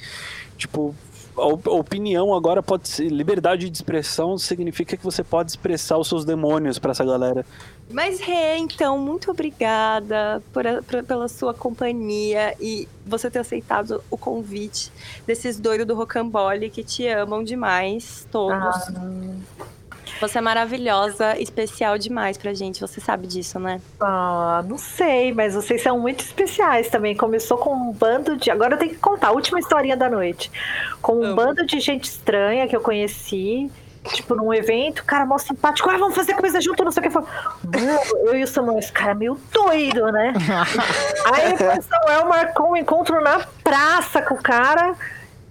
Tipo, a op- a opinião agora pode ser. Liberdade de expressão significa que você pode expressar os seus demônios pra essa galera. Mas, Rê, então, muito obrigada por a- por- pela sua companhia e você ter aceitado o convite desses doidos do Rocambole que te amam demais, todos. Você é maravilhosa, especial demais pra gente, você sabe disso, né? Ah, não sei, mas vocês são muito especiais também. Começou com um bando de. Agora eu tenho que contar a última historinha da noite. Com um Amo. bando de gente estranha que eu conheci. Tipo, num evento, cara, mó simpático. Ah, vamos fazer coisa junto, não sei o que. Eu falo, Mano, eu e o Samuel, esse cara é meio doido, né? Aí o Samuel marcou um encontro na praça com o cara.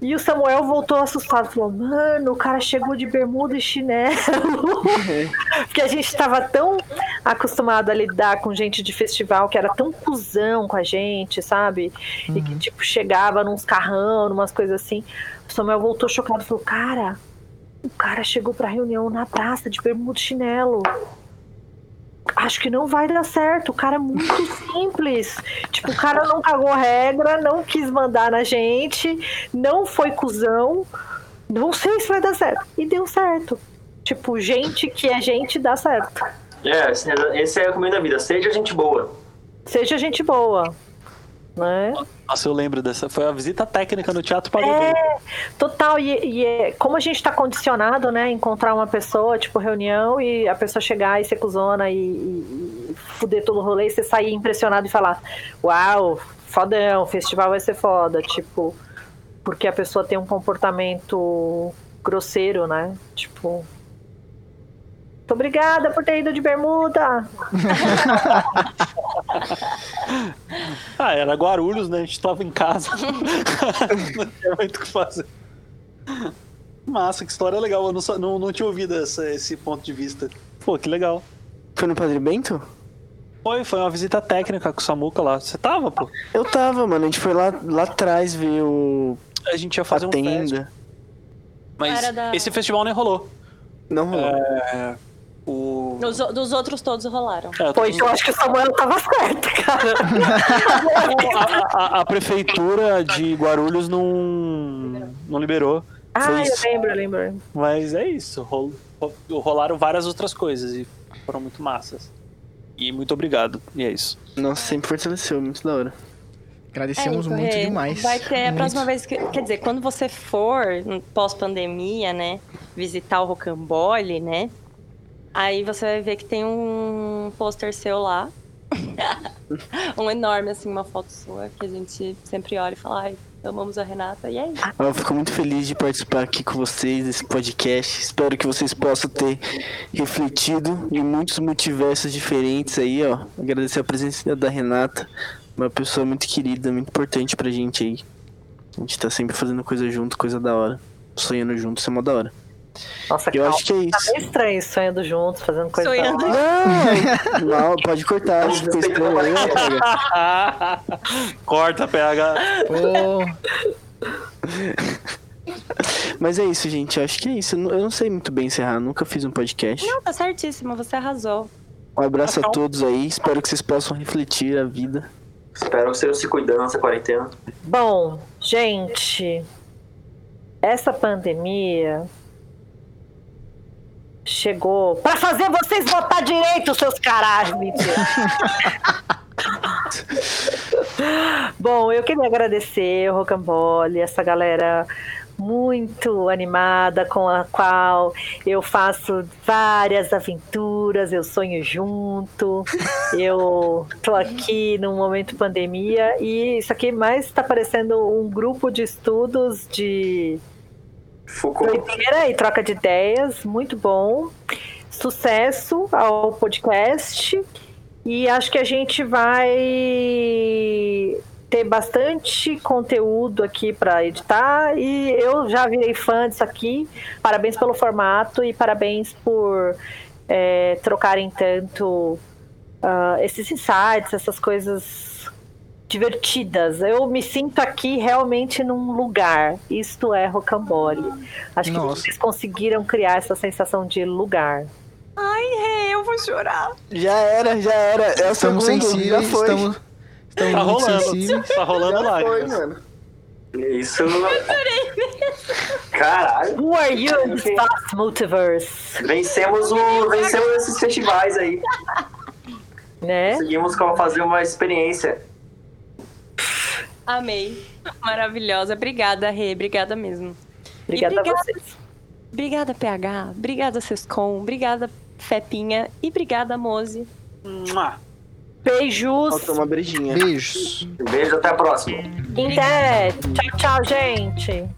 E o Samuel voltou assustado. Falou, mano, o cara chegou de bermuda e chinelo. Porque a gente estava tão acostumado a lidar com gente de festival que era tão cuzão com a gente, sabe? E que, tipo, chegava nos carrão, umas coisas assim. O Samuel voltou chocado falou: Cara, o cara chegou pra reunião na praça de bermuda chinelo. Acho que não vai dar certo. O cara é muito simples. Tipo, o cara não cagou regra, não quis mandar na gente, não foi cuzão. Não sei se vai dar certo. E deu certo. Tipo, gente que é gente dá certo. É, esse, esse é o caminho da vida, seja gente boa. Seja gente boa. Né? Nossa, eu lembro dessa. Foi a visita técnica no Teatro Brito. É, total. E, e é, como a gente tá condicionado, né? Encontrar uma pessoa, tipo, reunião, e a pessoa chegar e ser cuzona e, e, e fuder todo o rolê, e você sair impressionado e falar: Uau, fodão, o festival vai ser foda. Tipo, porque a pessoa tem um comportamento grosseiro, né? Tipo. Muito obrigada por ter ido de bermuda. Ah, era Guarulhos, né? A gente tava em casa. não tinha muito o que fazer. Massa, que história legal. Eu não, não, não tinha ouvido essa- esse ponto de vista. Pô, que legal. Foi no Padre Bento? Foi, foi uma visita técnica com o Samuca lá. Você tava, pô? Eu tava, mano. A gente foi lá, lá atrás ver o. A gente ia A fazer um fest, tenda. mas da- esse festival nem rolou. Não rolou. É, o... Dos, dos outros todos rolaram. É, eu Pois eu acho que o Samuel tava certo, cara. a, a- a prefeitura de Guarulhos não, não liberou. Ah, eu isso. lembro, eu lembro. Mas é isso. rol- ro- Rolaram várias outras coisas e foram muito massas. E muito obrigado. E é isso. Nossa, sempre fortaleceu, muito da hora. Agradecemos É, muito porque demais. Vai ter a Muito. próxima vez que. Quer dizer, quando você for, pós-pandemia, né? Visitar o Rocambole, né? Aí você vai ver que tem um pôster seu lá. um enorme, assim, uma foto sua, que a gente sempre olha e fala, ai, amamos a Renata, e é isso. Eu fico muito feliz de participar aqui com vocês desse podcast. Espero que vocês possam ter refletido em muitos multiversos diferentes aí, ó. Agradecer a presença da Renata, uma pessoa muito querida, muito importante pra gente aí. A gente tá sempre fazendo coisa junto, coisa da hora. Sonhando junto, isso é mó da hora. Nossa, Eu calma. acho que é Tá isso. meio estranho sonhando juntos, fazendo coisa Sonhando hora. Não, não, pode cortar, acho que ficou estranho aí, ó, cara. Corta, PH. Pô, Mas é isso, gente. Eu acho que é isso. Eu não- sei muito bem encerrar, nunca fiz um podcast. Não, tá certíssimo, você arrasou. Um abraço a todos aí. Espero que vocês possam refletir a vida. Espero que vocês se cuidando nessa quarentena. Bom, gente, essa pandemia chegou pra fazer vocês votar direito, seus caralhos, mentira. Bom, eu queria agradecer o Rocambole, essa galera muito animada com a qual eu faço várias aventuras, eu sonho junto, eu tô aqui num momento pandemia e isso aqui mais está parecendo um grupo de estudos de Foucault. doideira e troca de ideias, muito bom. sucesso ao podcast. E acho que a gente vai ter bastante conteúdo aqui para editar e eu já virei fã disso aqui. Parabéns pelo formato e parabéns por é, trocarem tanto uh, esses insights, essas coisas divertidas. Eu me sinto aqui realmente num lugar. Isto é Rocambole. Acho que Nossa. vocês conseguiram criar essa sensação de lugar. Ai, Rê, eu vou chorar. Já era, já era. É o Estamos segundo, sensíveis, já foi. estamos, estamos Tá muito rolando. sensíveis. Tá rolando foi, mano. Isso. Caralho. Who are you in this vast multiverse? Vencemos, o, vencemos esses festivais aí. Né? Conseguimos fazer uma experiência. Amei. Maravilhosa. Obrigada, Rê. Obrigada mesmo. Obrigada, obrigada- a vocês. Obrigada, PH. Obrigada, Sescom. Obrigada, Fepinha. E obrigada, Mose. Mua. Beijos. Faltou uma brejinha. Beijos. Beijo, até a próxima. Até. Tchau, tchau, gente.